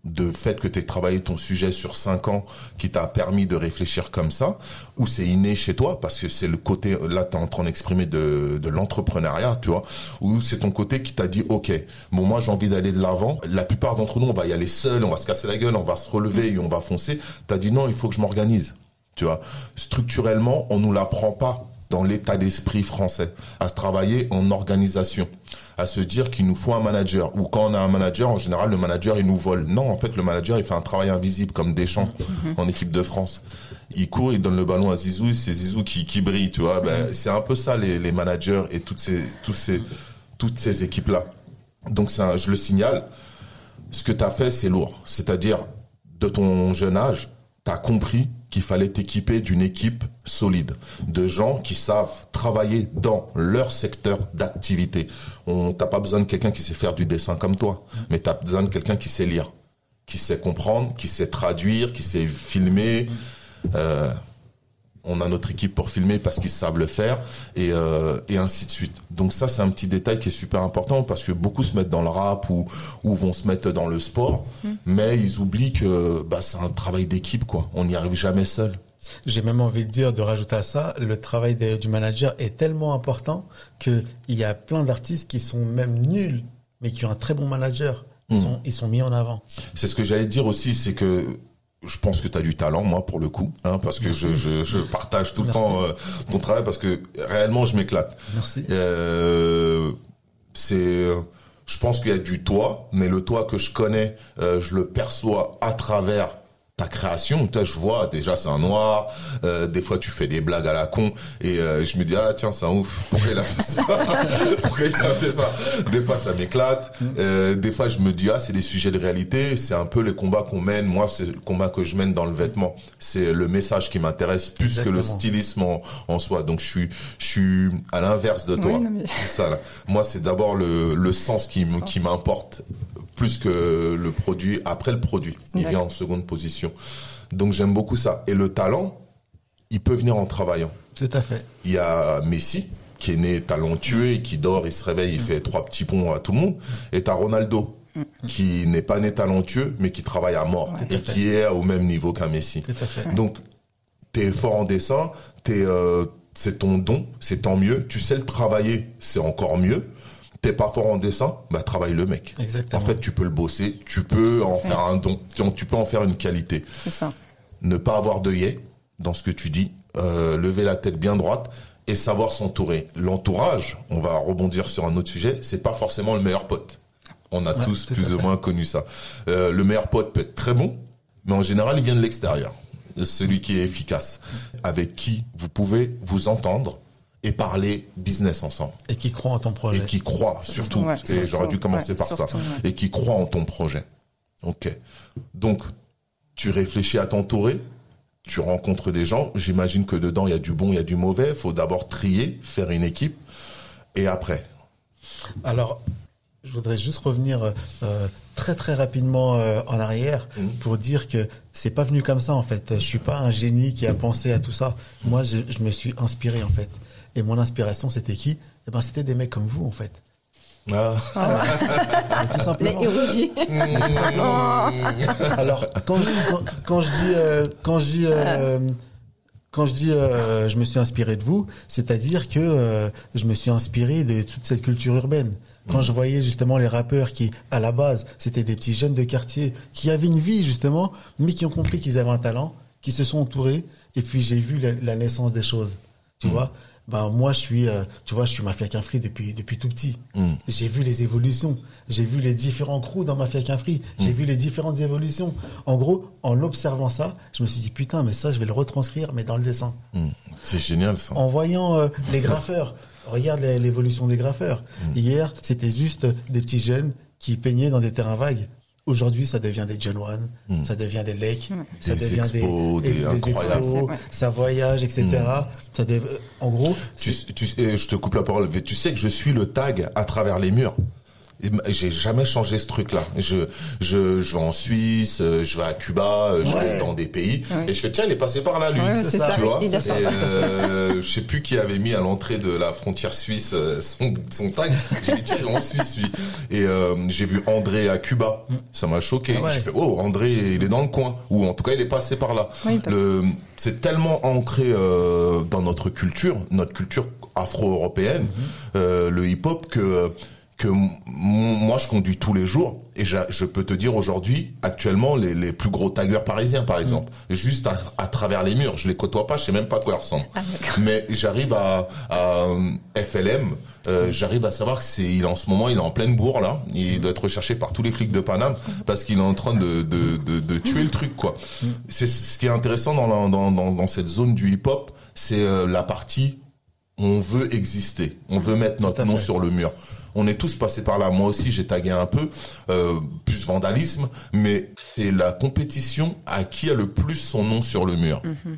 de fait que tu travaillé ton sujet sur cinq ans qui t'a permis de réfléchir comme ça ou c'est inné chez toi parce que c'est le côté là tu es en train d'exprimer de, de l'entrepreneuriat tu vois ou c'est ton côté qui t'a dit ok bon moi j'ai envie d'aller de l'avant. La plupart d'entre nous on va y aller seul on va se casser la gueule on va se relever et on va foncer. T'as dit non il faut que je m'organise tu vois. Structurellement on nous l'apprend pas dans l'état d'esprit français, à se travailler en organisation, à se dire qu'il nous faut un manager. Ou quand on a un manager, en général, le manager, il nous vole. Non, en fait, le manager, il fait un travail invisible, comme Deschamps mhm. en équipe de France. Il court, il donne le ballon à Zizou, c'est Zizou qui, qui brille, tu vois. Ben, mhm. c'est un peu ça, les, les managers et toutes ces, tous ces, toutes ces équipes-là. Donc, ça, je le signale. Ce que tu as fait, c'est lourd. C'est-à-dire, de ton jeune âge, tu as compris qu'il fallait t'équiper d'une équipe solide, de gens qui savent travailler dans leur secteur d'activité. On t'as pas besoin de quelqu'un qui sait faire du dessin comme toi, mais tu as besoin de quelqu'un qui sait lire, qui sait comprendre, qui sait traduire, qui sait filmer. Euh, on a notre équipe pour filmer parce qu'ils savent le faire et, euh, et ainsi de suite. Donc ça c'est un petit détail qui est super important parce que beaucoup se mettent dans le rap ou, ou vont se mettre dans le sport, mm. mais ils oublient que bah, c'est un travail d'équipe quoi. On n'y arrive jamais seul. J'ai même envie de dire, de rajouter à ça, le travail du manager est tellement important qu'il y a plein d'artistes qui sont même nuls, mais qui ont un très bon manager. Ils, mm. sont, ils sont mis en avant. C'est ce que j'allais dire aussi, c'est que je pense que tu as du talent, moi, pour le coup, hein, parce que je, je, je, partage tout le temps euh, ton travail, parce que réellement, je m'éclate. Merci. Euh, c'est, je pense qu'il y a du toi, mais le toi que je connais, euh, je le perçois à travers ta création. Toi, je vois déjà c'est un noir. Euh, des fois, tu fais des blagues à la con et euh, je me dis ah tiens c'est un ouf. Pourquoi il a fait ça Pourquoi il a fait ça Des fois, ça m'éclate. Euh, des fois, je me dis ah c'est des sujets de réalité. C'est un peu les combats qu'on mène. Moi, c'est le combat que je mène dans le vêtement. C'est le message qui m'intéresse plus que le stylisme en, soi. Donc je suis je suis à l'inverse de toi. ça. Là. Moi, c'est d'abord le, le sens qui qui m'importe plus que le produit. Après le produit, il vient en seconde position. Donc j'aime beaucoup ça. Et le talent, il peut venir en travaillant. Tout à fait. Il y a Messi qui est né talentueux et qui dort, il se réveille, il mm. fait trois petits ponts à tout le monde. Et t'as Ronaldo mm. qui n'est pas né talentueux mais qui travaille à mort et qui est au même niveau qu'un Messi. Tout à fait. Donc t'es fort en dessin, t'es euh, c'est ton don, c'est tant mieux. Tu sais le travailler, c'est encore mieux t'es pas fort en dessin, bah travaille le mec. Exactement. En fait, tu peux le bosser, tu peux en faire un don, tu peux en faire une qualité. C'est ça. Ne pas avoir d'œillet dans ce que tu dis, euh, lever la tête bien droite et savoir s'entourer. L'entourage, on va rebondir sur un autre sujet, c'est pas forcément le meilleur pote. On a tous plus ou moins connu ça. Euh, le meilleur pote peut être très bon, mais en général, il vient de l'extérieur. Celui qui est efficace, avec qui vous pouvez vous entendre, et parler business ensemble. Et qui croit en ton projet. Et qui croit surtout. et j'aurais dû commencer par ça. Et qui croit en ton projet. Ok. Donc, tu réfléchis à t'entourer, tu rencontres des gens. J'imagine que dedans, il y a du bon, il y a du mauvais. Il faut d'abord trier, faire une équipe. Et après? Alors, je voudrais juste revenir euh, très très rapidement euh, en arrière mmh. pour dire que c'est pas venu comme ça en fait. Je suis pas un génie qui a pensé à tout ça. Moi, je, je me suis inspiré en fait. Et mon inspiration, c'était qui? Eh ben, C'était des mecs comme vous, en fait. Ah. ah tout simplement. Alors, quand je, quand, je dis, euh, quand je dis, euh, quand je dis, euh, je me suis inspiré de vous, c'est-à-dire que je me suis inspiré de toute cette culture urbaine. Quand je voyais justement les rappeurs qui, à la base, c'était des petits jeunes de quartier qui avaient une vie justement, mais qui ont compris qu'ils avaient un talent, qui se sont entourés, et puis j'ai vu la, naissance des choses. Tu mm. vois? Bah moi je suis euh, tu vois je suis mafia qu'un free depuis depuis tout petit. Mm. j'ai vu les évolutions. J'ai vu les différents crews dans mafia qu'un j'ai mm. vu les différentes évolutions. En gros en observant ça je me suis dit putain mais ça je vais le retranscrire mais dans le dessin. Mm. c'est génial ça. En voyant euh, les graffeurs. Regarde l'évolution des graffeurs. Hier c'était juste des petits jeunes qui peignaient dans des terrains vagues Aujourd'hui, ça devient des John One, hmm. ça devient des Lakes, ça devient des, des, expos, ça voyage, etc. Hmm. Ça en gros, tu, tu, je te coupe la parole. Tu sais que je suis le tag à travers les murs j'ai jamais changé ce truc-là. Je, je, je vais en Suisse, euh, je vais à Cuba, euh, je vais dans des pays, et je fais tiens, il est passé par là, lui. c'est ça, tu vois. euh, je sais plus qui avait mis à l'entrée de la frontière suisse euh, son, son tag. J'ai dit tiens, il est en Suisse, lui. Et j'ai vu André à Cuba. Ça m'a choqué. Ah je fais oh, André, il est dans le coin, ou en tout cas, il est passé par là. Le, c'est tellement ancré dans notre culture, notre culture afro-européenne, mm-hmm. le hip-hop que que moi je conduis tous les jours et je, peux te dire aujourd'hui actuellement les, les, plus gros taggers parisiens par exemple mm. juste à, travers les murs je les côtoie pas je sais même pas quoi ils ressemblent. Ah, mais j'arrive à, à, FLM euh, mm. j'arrive à savoir que c'est il en ce moment il est en pleine bourre là. Il doit être recherché par tous les flics de Paname parce qu'il est en train de, de, de, de tuer le truc quoi. Mm. c'est ce qui est intéressant dans, dans, dans, dans cette zone du hip hop c'est euh, la partie on veut exister. On veut mettre notre nom sur le mur on est tous passés par là. Moi aussi, j'ai tagué un peu, euh, plus vandalisme, mais c'est la compétition à qui a le plus son nom sur le mur. Mhm.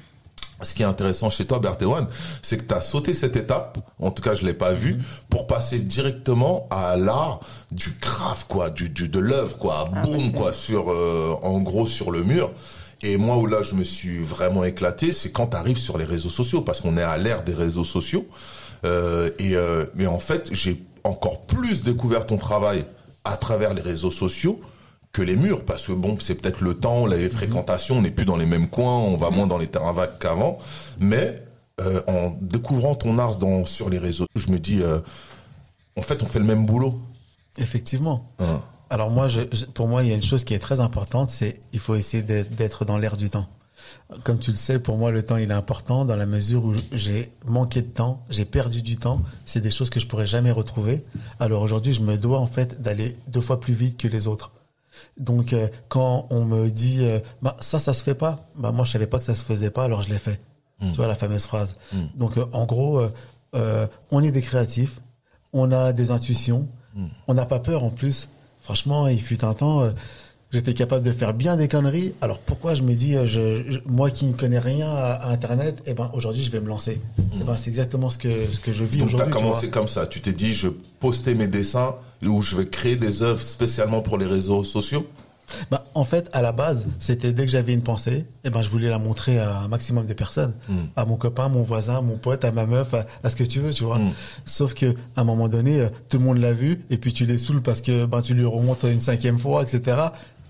Ce qui est intéressant chez toi, Berthéwan, c'est que tu as sauté cette étape, en tout cas je l'ai pas vu, mhm. pour passer directement à l'art du grave, quoi, du, du de l'œuvre, quoi, ah, boum, quoi, sur, euh, en gros, sur le mur. Et moi où là je me suis vraiment éclaté, c'est quand tu arrives sur les réseaux sociaux, parce qu'on est à l'ère des réseaux sociaux. Euh, et euh, mais en fait, j'ai encore plus découvert ton travail à travers les réseaux sociaux que les murs, parce que bon, c'est peut-être le temps, les mhm. fréquentations, on n'est plus dans les mêmes coins, on va mhm. moins dans les terrains vagues qu'avant, mais euh, en découvrant ton art dans, sur les réseaux, je me dis, euh, en fait, on fait le même boulot. Effectivement. Hein. Alors moi, je, pour moi, il y a une chose qui est très importante, c'est il faut essayer d'être dans l'air du temps. Comme tu le sais, pour moi, le temps, il est important dans la mesure où j'ai manqué de temps, j'ai perdu du temps. C'est des choses que je pourrais jamais retrouver. Alors aujourd'hui, je me dois en fait d'aller deux fois plus vite que les autres. Donc euh, quand on me dit euh, bah ça ça se fait pas, bah moi je savais pas que ça se faisait pas alors je l'ai fait. Hmm. Tu vois la fameuse phrase. Hmm. Donc euh, en gros on est des créatifs, on a des intuitions, hmm. on n'a pas peur en plus. Franchement, il fut un temps j'étais capable de faire bien des conneries. Alors pourquoi je me dis, je, moi qui ne connais rien à, Internet, eh ben aujourd'hui je vais me lancer. Eh ben c'est exactement ce que ce que je vis aujourd'hui. Donc as commencé comme ça. Tu t'es dit, je postais mes dessins ou je vais créer des œuvres spécialement pour les réseaux sociaux? Bah, en fait, à la base, c'était dès que j'avais une pensée, eh ben, je voulais la montrer à un maximum de personnes, hmm. à mon copain, mon voisin, mon pote, à ma meuf, à, ce que tu veux, tu vois. Hmm. Sauf que à un moment donné, euh, tout le monde l'a vu, et puis tu les saoules parce que ben tu lui remontes une cinquième fois, etc.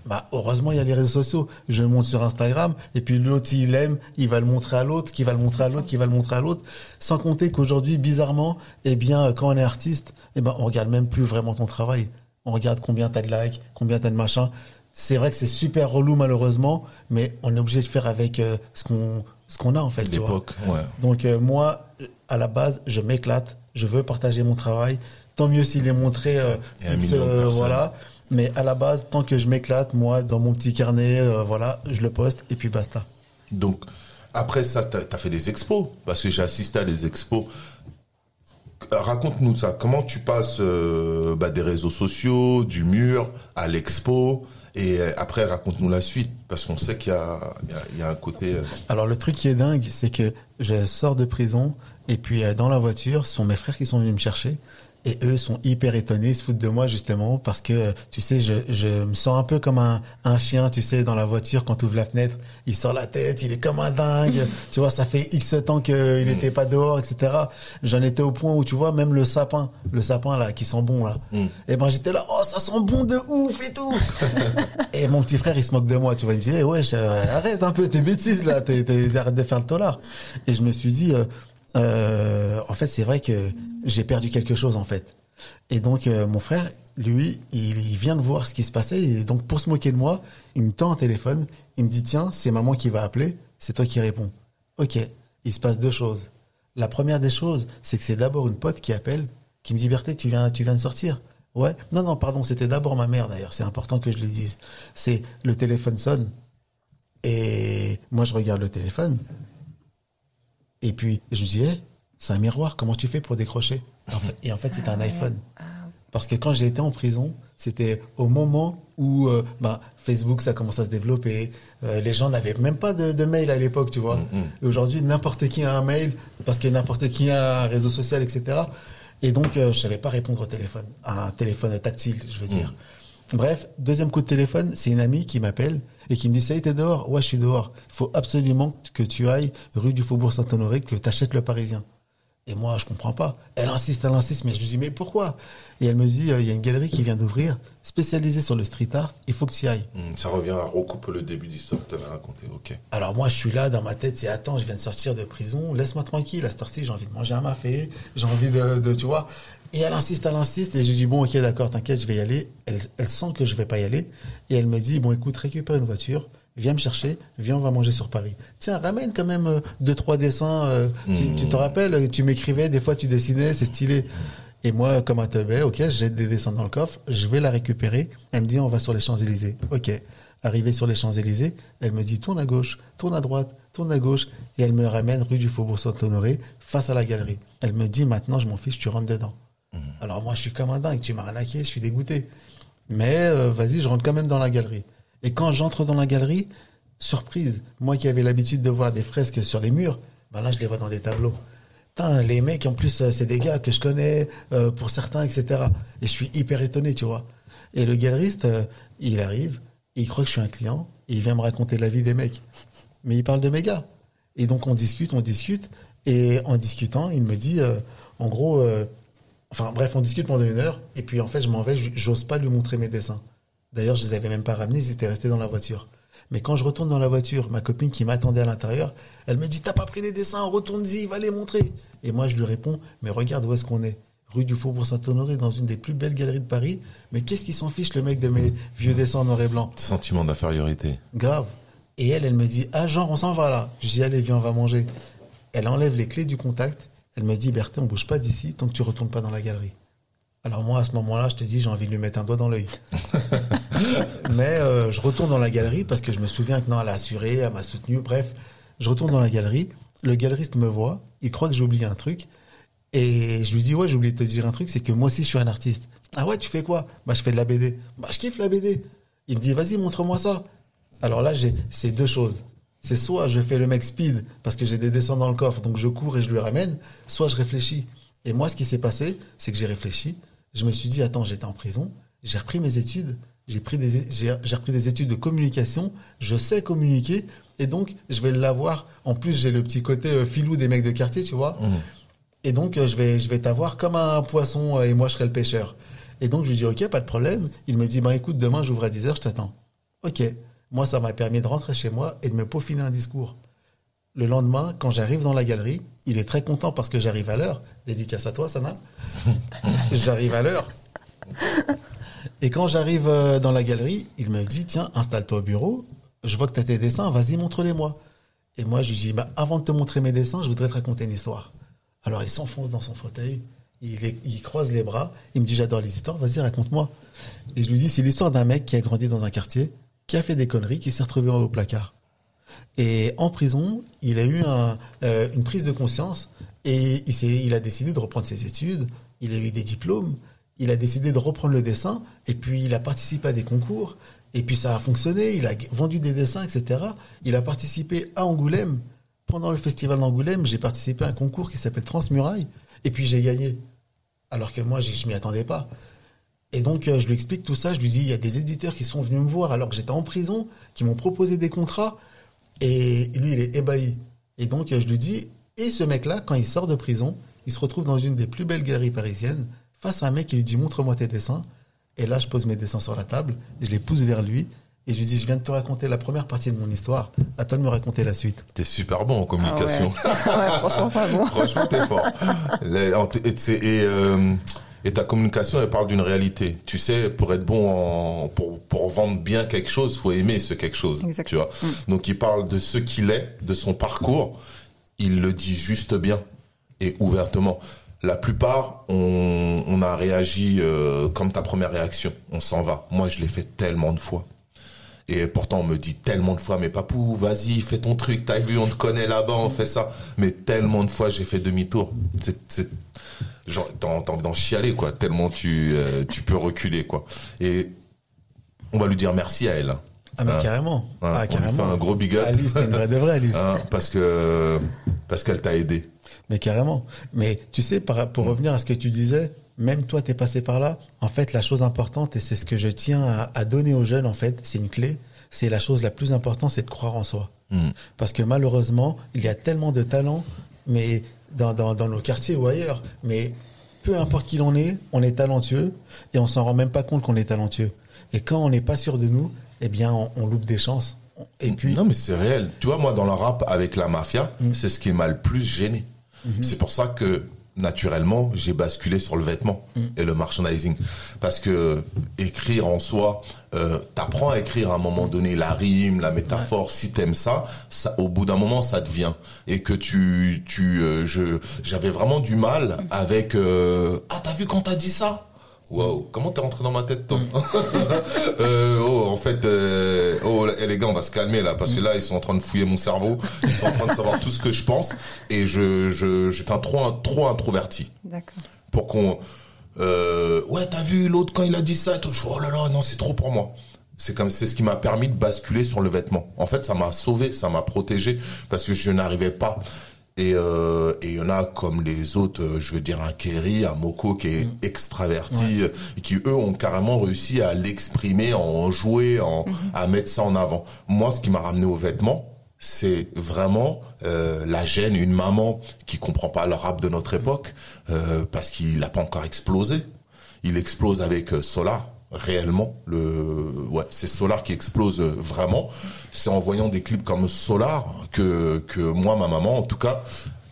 Bah, heureusement, il y a les réseaux sociaux. Je le montre sur Instagram, et puis l'autre, il aime, il va le montrer à l'autre, qui va le montrer à l'autre, qui va le montrer à l'autre. Sans compter qu'aujourd'hui, bizarrement, eh bien, quand on est artiste, eh ben, on regarde même plus vraiment ton travail. On regarde combien t'as de likes, combien t'as de machin. C'est vrai que c'est super relou, malheureusement, mais on est obligé de faire avec euh, ce qu'on, ce qu'on a, en fait. L'époque, ouais. Donc, euh, moi, à la base, je m'éclate. Je veux partager mon travail. Tant mieux s'il est montré, euh, voilà. Mais à la base, tant que je m'éclate, moi, dans mon petit carnet, euh, voilà, je le poste et puis basta. Donc, après ça, tu as, fait des expos, parce que j'ai assisté à des expos. Raconte-nous ça. Comment tu passes euh, bah, des réseaux sociaux, du mur à l'expo et euh, après, raconte-nous la suite, parce qu'on sait qu'il y, y, y a, un côté... Alors, le truc qui est dingue, c'est que je sors de prison, et puis dans la voiture, ce sont mes frères qui sont venus me chercher. Et eux sont hyper étonnés, ils se foutent de moi justement parce que tu sais, je, je me sens un peu comme un, un chien, tu sais, dans la voiture quand tu ouvres la fenêtre, il sort la tête, il est comme un dingue. tu vois, ça fait X temps qu'il n'était pas dehors, etc. J'en étais au point où tu vois même le sapin, le sapin là qui sent bon là. Mm. Et ben j'étais là, oh ça sent bon de ouf et tout. et mon petit frère il se moque de moi, tu vois, il me dit, hey, ouais, arrête un peu tes bêtises là, t'es, arrête de faire le tolard. Et je me suis dit. Euh, euh, en fait, c'est vrai que j'ai perdu quelque chose en fait. Et donc euh, mon frère, lui, il, vient de voir ce qui se passait et donc pour se moquer de moi, il me tend un téléphone, il me dit tiens, c'est maman qui va appeler, c'est toi qui réponds. Ok, il se passe deux choses. La première des choses, c'est que c'est d'abord une pote qui appelle, qui me dit Berthe, tu viens, tu viens de sortir. Ouais, non, non, pardon, c'était d'abord ma mère d'ailleurs. C'est important que je le dise. C'est le téléphone sonne et moi je regarde le téléphone et puis, je lui dis, c'est un miroir, comment tu fais pour décrocher? Et en fait, c'est un iPhone. Ah. Parce que quand j'ai été en prison, c'était au moment où euh, bah, Facebook, ça commence à se développer. Euh, les gens n'avaient même pas de, mail à l'époque, tu vois. Mm-hmm. Aujourd'hui, n'importe qui a un mail, parce que n'importe qui a un réseau social, etc. Et donc, euh, je savais pas répondre au téléphone, à un téléphone tactile, je veux dire. Mm. Bref, deuxième coup de téléphone, c'est une amie qui m'appelle et qui me dit ça y est, t'es dehors Ouais, je suis dehors. Il faut absolument que tu ailles rue du Faubourg Saint-Honoré, que tu achètes le Parisien. Et moi, je comprends pas. Elle insiste, elle insiste, mais je lui dis, mais pourquoi? Et elle me dit, euh, il y a une galerie qui vient d'ouvrir, spécialisée sur le street art, il faut que tu y ailles. Hmm, ça revient à recouper le début d'histoire que tu avais raconté, ok. Alors moi, je suis là, dans ma tête, c'est, attends, je viens de sortir de prison, laisse-moi tranquille, à cette heure-ci, j'ai envie de manger un mafé, j'ai envie de, de, tu vois. Et elle insiste, elle insiste, et je lui dis, bon, ok, d'accord, t'inquiète, je vais y aller. Elle, elle sent que je vais pas y aller, et elle me dit, bon, écoute, récupère une voiture, viens me chercher, viens, on va manger sur Paris. Tiens, ramène quand même euh, deux, trois dessins. Euh, tu, te rappelles, tu m'écrivais, des fois tu dessinais, c'est stylé. Et moi, comme un teubé, ok, j'ai des dessins dans le coffre, je vais la récupérer. Elle me dit, on va sur les Champs-Élysées. Ok. Arrivé sur les Champs-Élysées, elle me dit, tourne à gauche, tourne à droite, tourne à gauche. Et elle me ramène rue du Faubourg Saint-Honoré, face à la galerie. Elle me dit, maintenant, je m'en fiche, tu rentres dedans. Mmh. Alors moi, je suis comme un dingue, tu m'as arnaqué, je suis dégoûté. Mais euh, vas-y, je rentre quand même dans la galerie. Et quand j'entre dans la galerie, surprise, moi qui avais l'habitude de voir des fresques sur les murs, ben là je les vois dans des tableaux. Putain, les mecs, en plus, euh, c'est des gars que je connais, euh, pour certains, etc. Et je suis hyper étonné, tu vois. Et le galeriste, il arrive, il croit que je suis un client, il vient me raconter la vie des mecs. Mais il parle de mes gars. Et donc on discute, on discute, et en discutant, il me dit, en gros, enfin bref, on discute pendant une heure, et puis en fait, je m'en vais, j'ose pas lui montrer mes dessins. D'ailleurs, je les avais même pas ramenés, ils étaient restés dans la voiture. Mais quand je retourne dans la voiture, ma copine qui m'attendait à l'intérieur, elle me dit T'as pas pris les dessins, retourne-y, va les montrer. Et moi, je lui réponds Mais regarde où est-ce qu'on est. Rue du Faubourg Saint-Honoré, dans une des plus belles galeries de Paris. Mais qu'est-ce qui s'en fiche, le mec de mes vieux dessins noir et blanc? Sentiment d'infériorité. Grave. Et elle, elle me dit Ah, genre, on s'en va là. Dis Allez, viens, on va manger. Elle enlève les clés du contact. Elle me dit Berthe, on bouge pas d'ici tant que tu retournes pas dans la galerie. Alors moi, à ce moment-là, je te dis, j'ai envie de lui mettre un doigt dans l'œil. Mais euh, je retourne dans la galerie parce que je me souviens que non, elle a assuré, elle m'a soutenu. Bref, je retourne dans la galerie. Le galeriste me voit, il croit que j'ai oublié un truc. Et je lui dis, ouais, j'ai oublié de te dire un truc, c'est que moi aussi, je suis un artiste. Ah ouais, tu fais quoi? Bah, je fais de la BD. Bah, je kiffe la BD. Il me dit, vas-y, montre-moi ça. Alors là, j'ai, c'est deux choses. C'est soit je fais le mec speed parce que j'ai des dessins dans le coffre, donc je cours et je lui ramène, soit je réfléchis. Et moi, ce qui s'est passé, c'est que j'ai réfléchi. Je me suis dit, attends, j'étais en prison, j'ai repris mes études, j'ai pris des, j'ai, repris des études de communication, je sais communiquer, et donc je vais l'avoir. En plus, j'ai le petit côté euh, filou des mecs de quartier, tu vois. Mmh. Et donc, euh, je vais, je vais t'avoir comme un poisson euh, et moi, je serai le pêcheur. Et donc, je lui dis, OK, pas de problème. Il me dit, bah, écoute, demain, j'ouvre à 10h, je t'attends. OK. Moi, ça m'a permis de rentrer chez moi et de me peaufiner un discours. Le lendemain, quand j'arrive dans la galerie, il est très content parce que j'arrive à l'heure. Dédicace à toi, Sana. j'arrive à l'heure. Et quand j'arrive euh, dans la galerie, il me dit, tiens, installe-toi au bureau. Je vois que tu as tes dessins, vas-y, montre-les-moi. Et moi, je lui dis, bah, avant de te montrer mes dessins, je voudrais te raconter une histoire. Alors il s'enfonce dans son fauteuil, il, croise les bras, il me dit j'adore les histoires, vas-y raconte-moi. Et je lui dis c'est l'histoire d'un mec qui a grandi dans un quartier, qui a fait des conneries, qui s'est retrouvé au placard. Et en prison, il a eu euh, une prise de conscience et il, a décidé de reprendre ses études, il a eu des diplômes, il a décidé de reprendre le dessin et puis il a participé à des concours et puis ça a fonctionné, il a vendu des dessins, etc. Il a participé à Angoulême pendant le festival d'Angoulême, j'ai participé à un concours qui s'appelle Transmuraille, et puis j'ai gagné. Alors que moi, je m'y attendais pas. Et donc, euh, je lui explique tout ça. Je lui dis, il y a des éditeurs qui sont venus me voir alors que j'étais en prison, qui m'ont proposé des contrats. Et lui, il est ébahi. Et donc, euh, je lui dis, et ce mec-là, quand il sort de prison, il se retrouve dans une des plus belles galeries parisiennes, face à un mec qui lui dit, montre-moi tes dessins. Et là, je pose mes dessins sur la table, je les pousse vers lui. Et je lui dis, je viens de te raconter la première partie de mon histoire. À toi de me raconter la suite. T'es super bon en communication. Ah ouais. franchement, pas bon. franchement, t'es fort. et, euh, et, ta communication, elle parle d'une réalité. Tu sais, pour être bon en, pour, pour vendre bien quelque chose, faut aimer ce quelque chose. Tu vois. Mm. Donc, il parle de ce qu'il est, de son parcours. Il le dit juste bien et ouvertement. La plupart, on, on a réagi euh, comme ta première réaction. On s'en va. Moi, je l'ai fait tellement de fois et pourtant, on me dit tellement de fois, mais papou, vas-y, fais ton truc, t'as vu, on te connaît là-bas, on fait ça. Mais tellement de fois, j'ai fait demi-tour. C'est, c'est, genre, t'as envie d'en chialer, quoi, tellement tu, euh, tu peux reculer, quoi. Et on va lui dire merci à elle. Hein. Ah, mais hein. carrément. Hein, ah, carrément. Fait un gros big up. Alice, t'es une vraie de vraie, Alice. parce que, parce qu'elle t'a aidé. Mais carrément. Mais tu sais, pour revenir à ce que tu disais, même toi, tu es passé par là. En fait, la chose importante, et c'est ce que je tiens à, donner aux jeunes, en fait, c'est une clé. C'est la chose la plus importante, c'est de croire en soi. Hmm. Parce que malheureusement, il y a tellement de talents, mais dans, nos quartiers ou ailleurs. Mais peu importe qui l'on est, on est talentueux et on s'en rend même pas compte qu'on est talentueux. Et quand on n'est pas sûr de nous, eh bien, on, loupe des chances. Et puis. Non, mais c'est réel. Tu vois, moi, dans le rap avec la mafia, hmm. c'est ce qui m'a le plus gêné. Hmm. C'est pour ça que naturellement, j'ai basculé sur le vêtement mm. et le merchandising. Parce que écrire en soi, euh, t'apprends à écrire à un moment donné la rime, la métaphore. Si t'aimes ça, ça, au bout d'un moment, ça devient. Et que tu, tu, euh, je, j'avais vraiment du mal avec. Euh, ah, t'as vu quand t'as dit ça? Wow, comment t'es rentré dans ma tête, Tom euh, Oh, en fait, euh, oh, les gars, on va se calmer là, parce que là, ils sont en train de fouiller mon cerveau, ils sont en train de savoir tout ce que je pense, et je, je, j'étais un trop, trop introverti. D'accord. Pour qu'on, euh, ouais, t'as vu l'autre quand il a dit ça, tout, oh là là, non, c'est trop pour moi. C'est comme, c'est ce qui m'a permis de basculer sur le vêtement. En fait, ça m'a sauvé, ça m'a protégé, parce que je n'arrivais pas. Et euh, il y en a comme les autres, euh, je veux dire un Kerry, un Moko qui est mm. extraverti, euh, et qui eux ont carrément réussi à l'exprimer, en jouer, en, mm-hmm. à mettre ça en avant. Moi, ce qui m'a ramené aux vêtements, c'est vraiment euh, la gêne, une maman qui comprend pas le rap de notre époque, euh, parce qu'il n'a pas encore explosé. Il explose avec Solar réellement. Le, ouais, c'est Solar qui explose vraiment. C'est en voyant des clips comme Solar que, que moi, ma maman, en tout cas,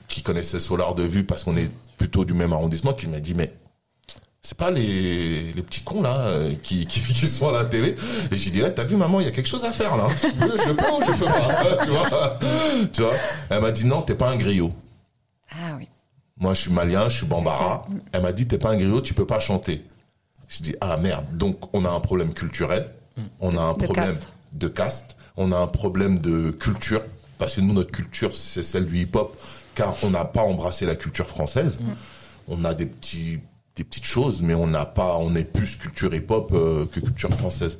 qui connaissait Solar de vue parce qu'on est plutôt du même arrondissement, qui m'a dit, mais c'est pas les, les petits cons là qui, qui, qui sont à la télé. Et j'ai dit t'as vu maman il y a quelque chose à faire là. Je peux, je peux ou je peux pas tu vois. Tu vois. Elle m'a dit non t'es pas un griot. Ah oui. Moi je suis malien je suis bambara. Elle m'a dit t'es pas un griot tu peux pas chanter je dis ah merde, donc on a un problème culturel On a un De problème caste. de caste. On a un problème de culture. Parce que nous, notre culture, c'est celle du hip-hop. Car on n'a pas embrassé la culture française. On a des petits, des petites choses, mais on n'a pas, on est plus culture hip-hop euh, que culture française.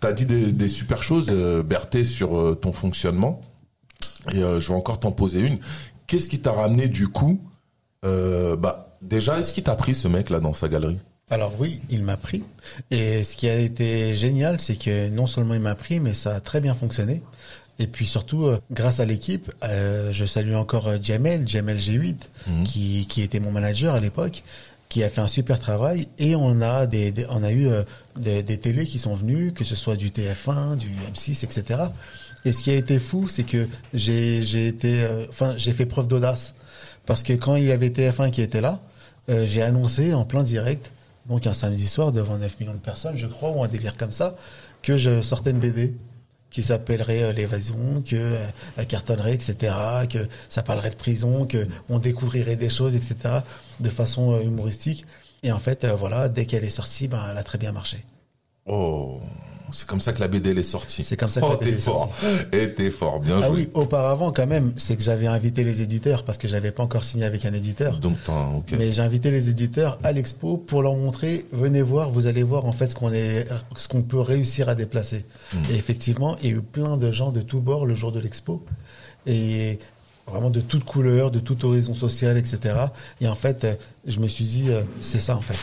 T'as dit des, des super choses, euh, Berthé, sur euh, ton fonctionnement. Et euh, je vais encore t'en poser une. Qu'est-ce qui t'a ramené du coup euh, Bah déjà, est-ce qu'il t'a pris ce mec là dans sa galerie? Alors oui, il m'a pris. Et ce qui a été génial, c'est que non seulement il m'a pris, mais ça a très bien fonctionné. Et puis surtout, euh, grâce à l'équipe, euh, je salue encore euh, Jamel, Jamel G8, Mhm. qui, qui était mon manager à l'époque, qui a fait un super travail. Et on a des, des- on a eu des, des télés qui sont venus, que ce soit du TF1, du M6, etc. Et ce qui a été fou, c'est que j'ai j'ai été, enfin, j'ai fait preuve d'audace parce que quand il y avait TF1 qui était là, j'ai annoncé en plein direct, donc un samedi soir devant 9 millions de personnes, je crois, ou un délire comme ça, que je sortais une BD qui s'appellerait euh, l'évasion, que euh, elle cartonnerait, etc., que ça parlerait de prison, que on découvrirait des choses, etc., de façon euh, humoristique. Et en fait, voilà, dès qu'elle est sortie, ben, elle a très bien marché. Oh, c'est comme ça que la BD elle est sortie. C'est comme ça que oh, la BD t'es est fort. Et t'es fort, bien Ah joué. oui, auparavant quand même, c'est que j'avais invité les éditeurs parce que j'avais pas encore signé avec un éditeur. Donc t'as, ok. Mais j'ai invité les éditeurs à l'expo pour leur montrer, venez voir, vous allez voir en fait ce qu'on est, ce qu'on peut réussir à déplacer. Et effectivement, il y a eu plein de gens de tous bords le jour de l'expo. Et vraiment de toutes couleurs, de tout horizon social, etc. Et en fait, je me suis dit, euh, c'est ça en fait.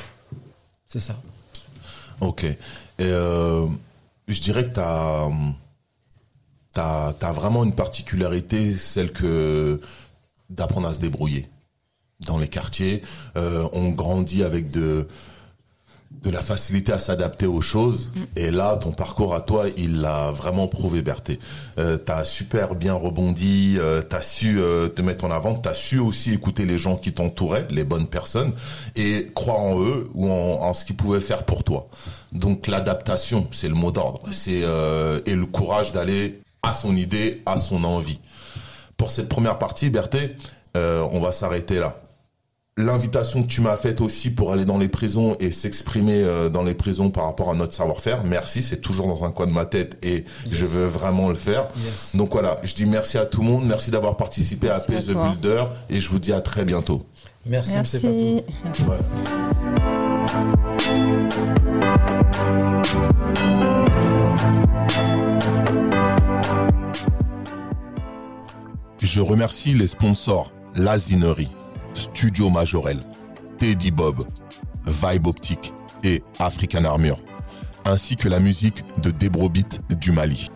C'est ça. Ok. Et euh, je dirais que t'as, t'as, t'as vraiment une particularité, celle que d'apprendre à se débrouiller dans les quartiers. Euh, on grandit avec de de la facilité à s'adapter aux choses. Et là, ton parcours à toi, il l'a vraiment prouvé, Berthé. Euh, t'as super bien rebondi, euh, t'as su euh, te mettre en avant, t'as su aussi écouter les gens qui t'entouraient, les bonnes personnes, et croire en eux ou en, en ce qu'ils pouvaient faire pour toi. Donc l'adaptation, c'est le mot d'ordre. C'est euh, et le courage d'aller à son idée, à son envie. Pour cette première partie, Berthé, euh, on va s'arrêter là l'invitation que tu m'as faite aussi pour aller dans les prisons et s'exprimer euh, dans les prisons par rapport à notre savoir-faire. Merci, c'est toujours dans un coin de ma tête et je veux vraiment le faire. Yes. Donc voilà, je dis merci à tout le monde, merci d'avoir participé Merci à Pace the. Builder et je vous dis à très bientôt. Merci. Je remercie les sponsors Lazinerie, Studio Majorel, Teddy Bob, Vibe Optique et African Armure, ainsi que la musique de Debrobit du Mali.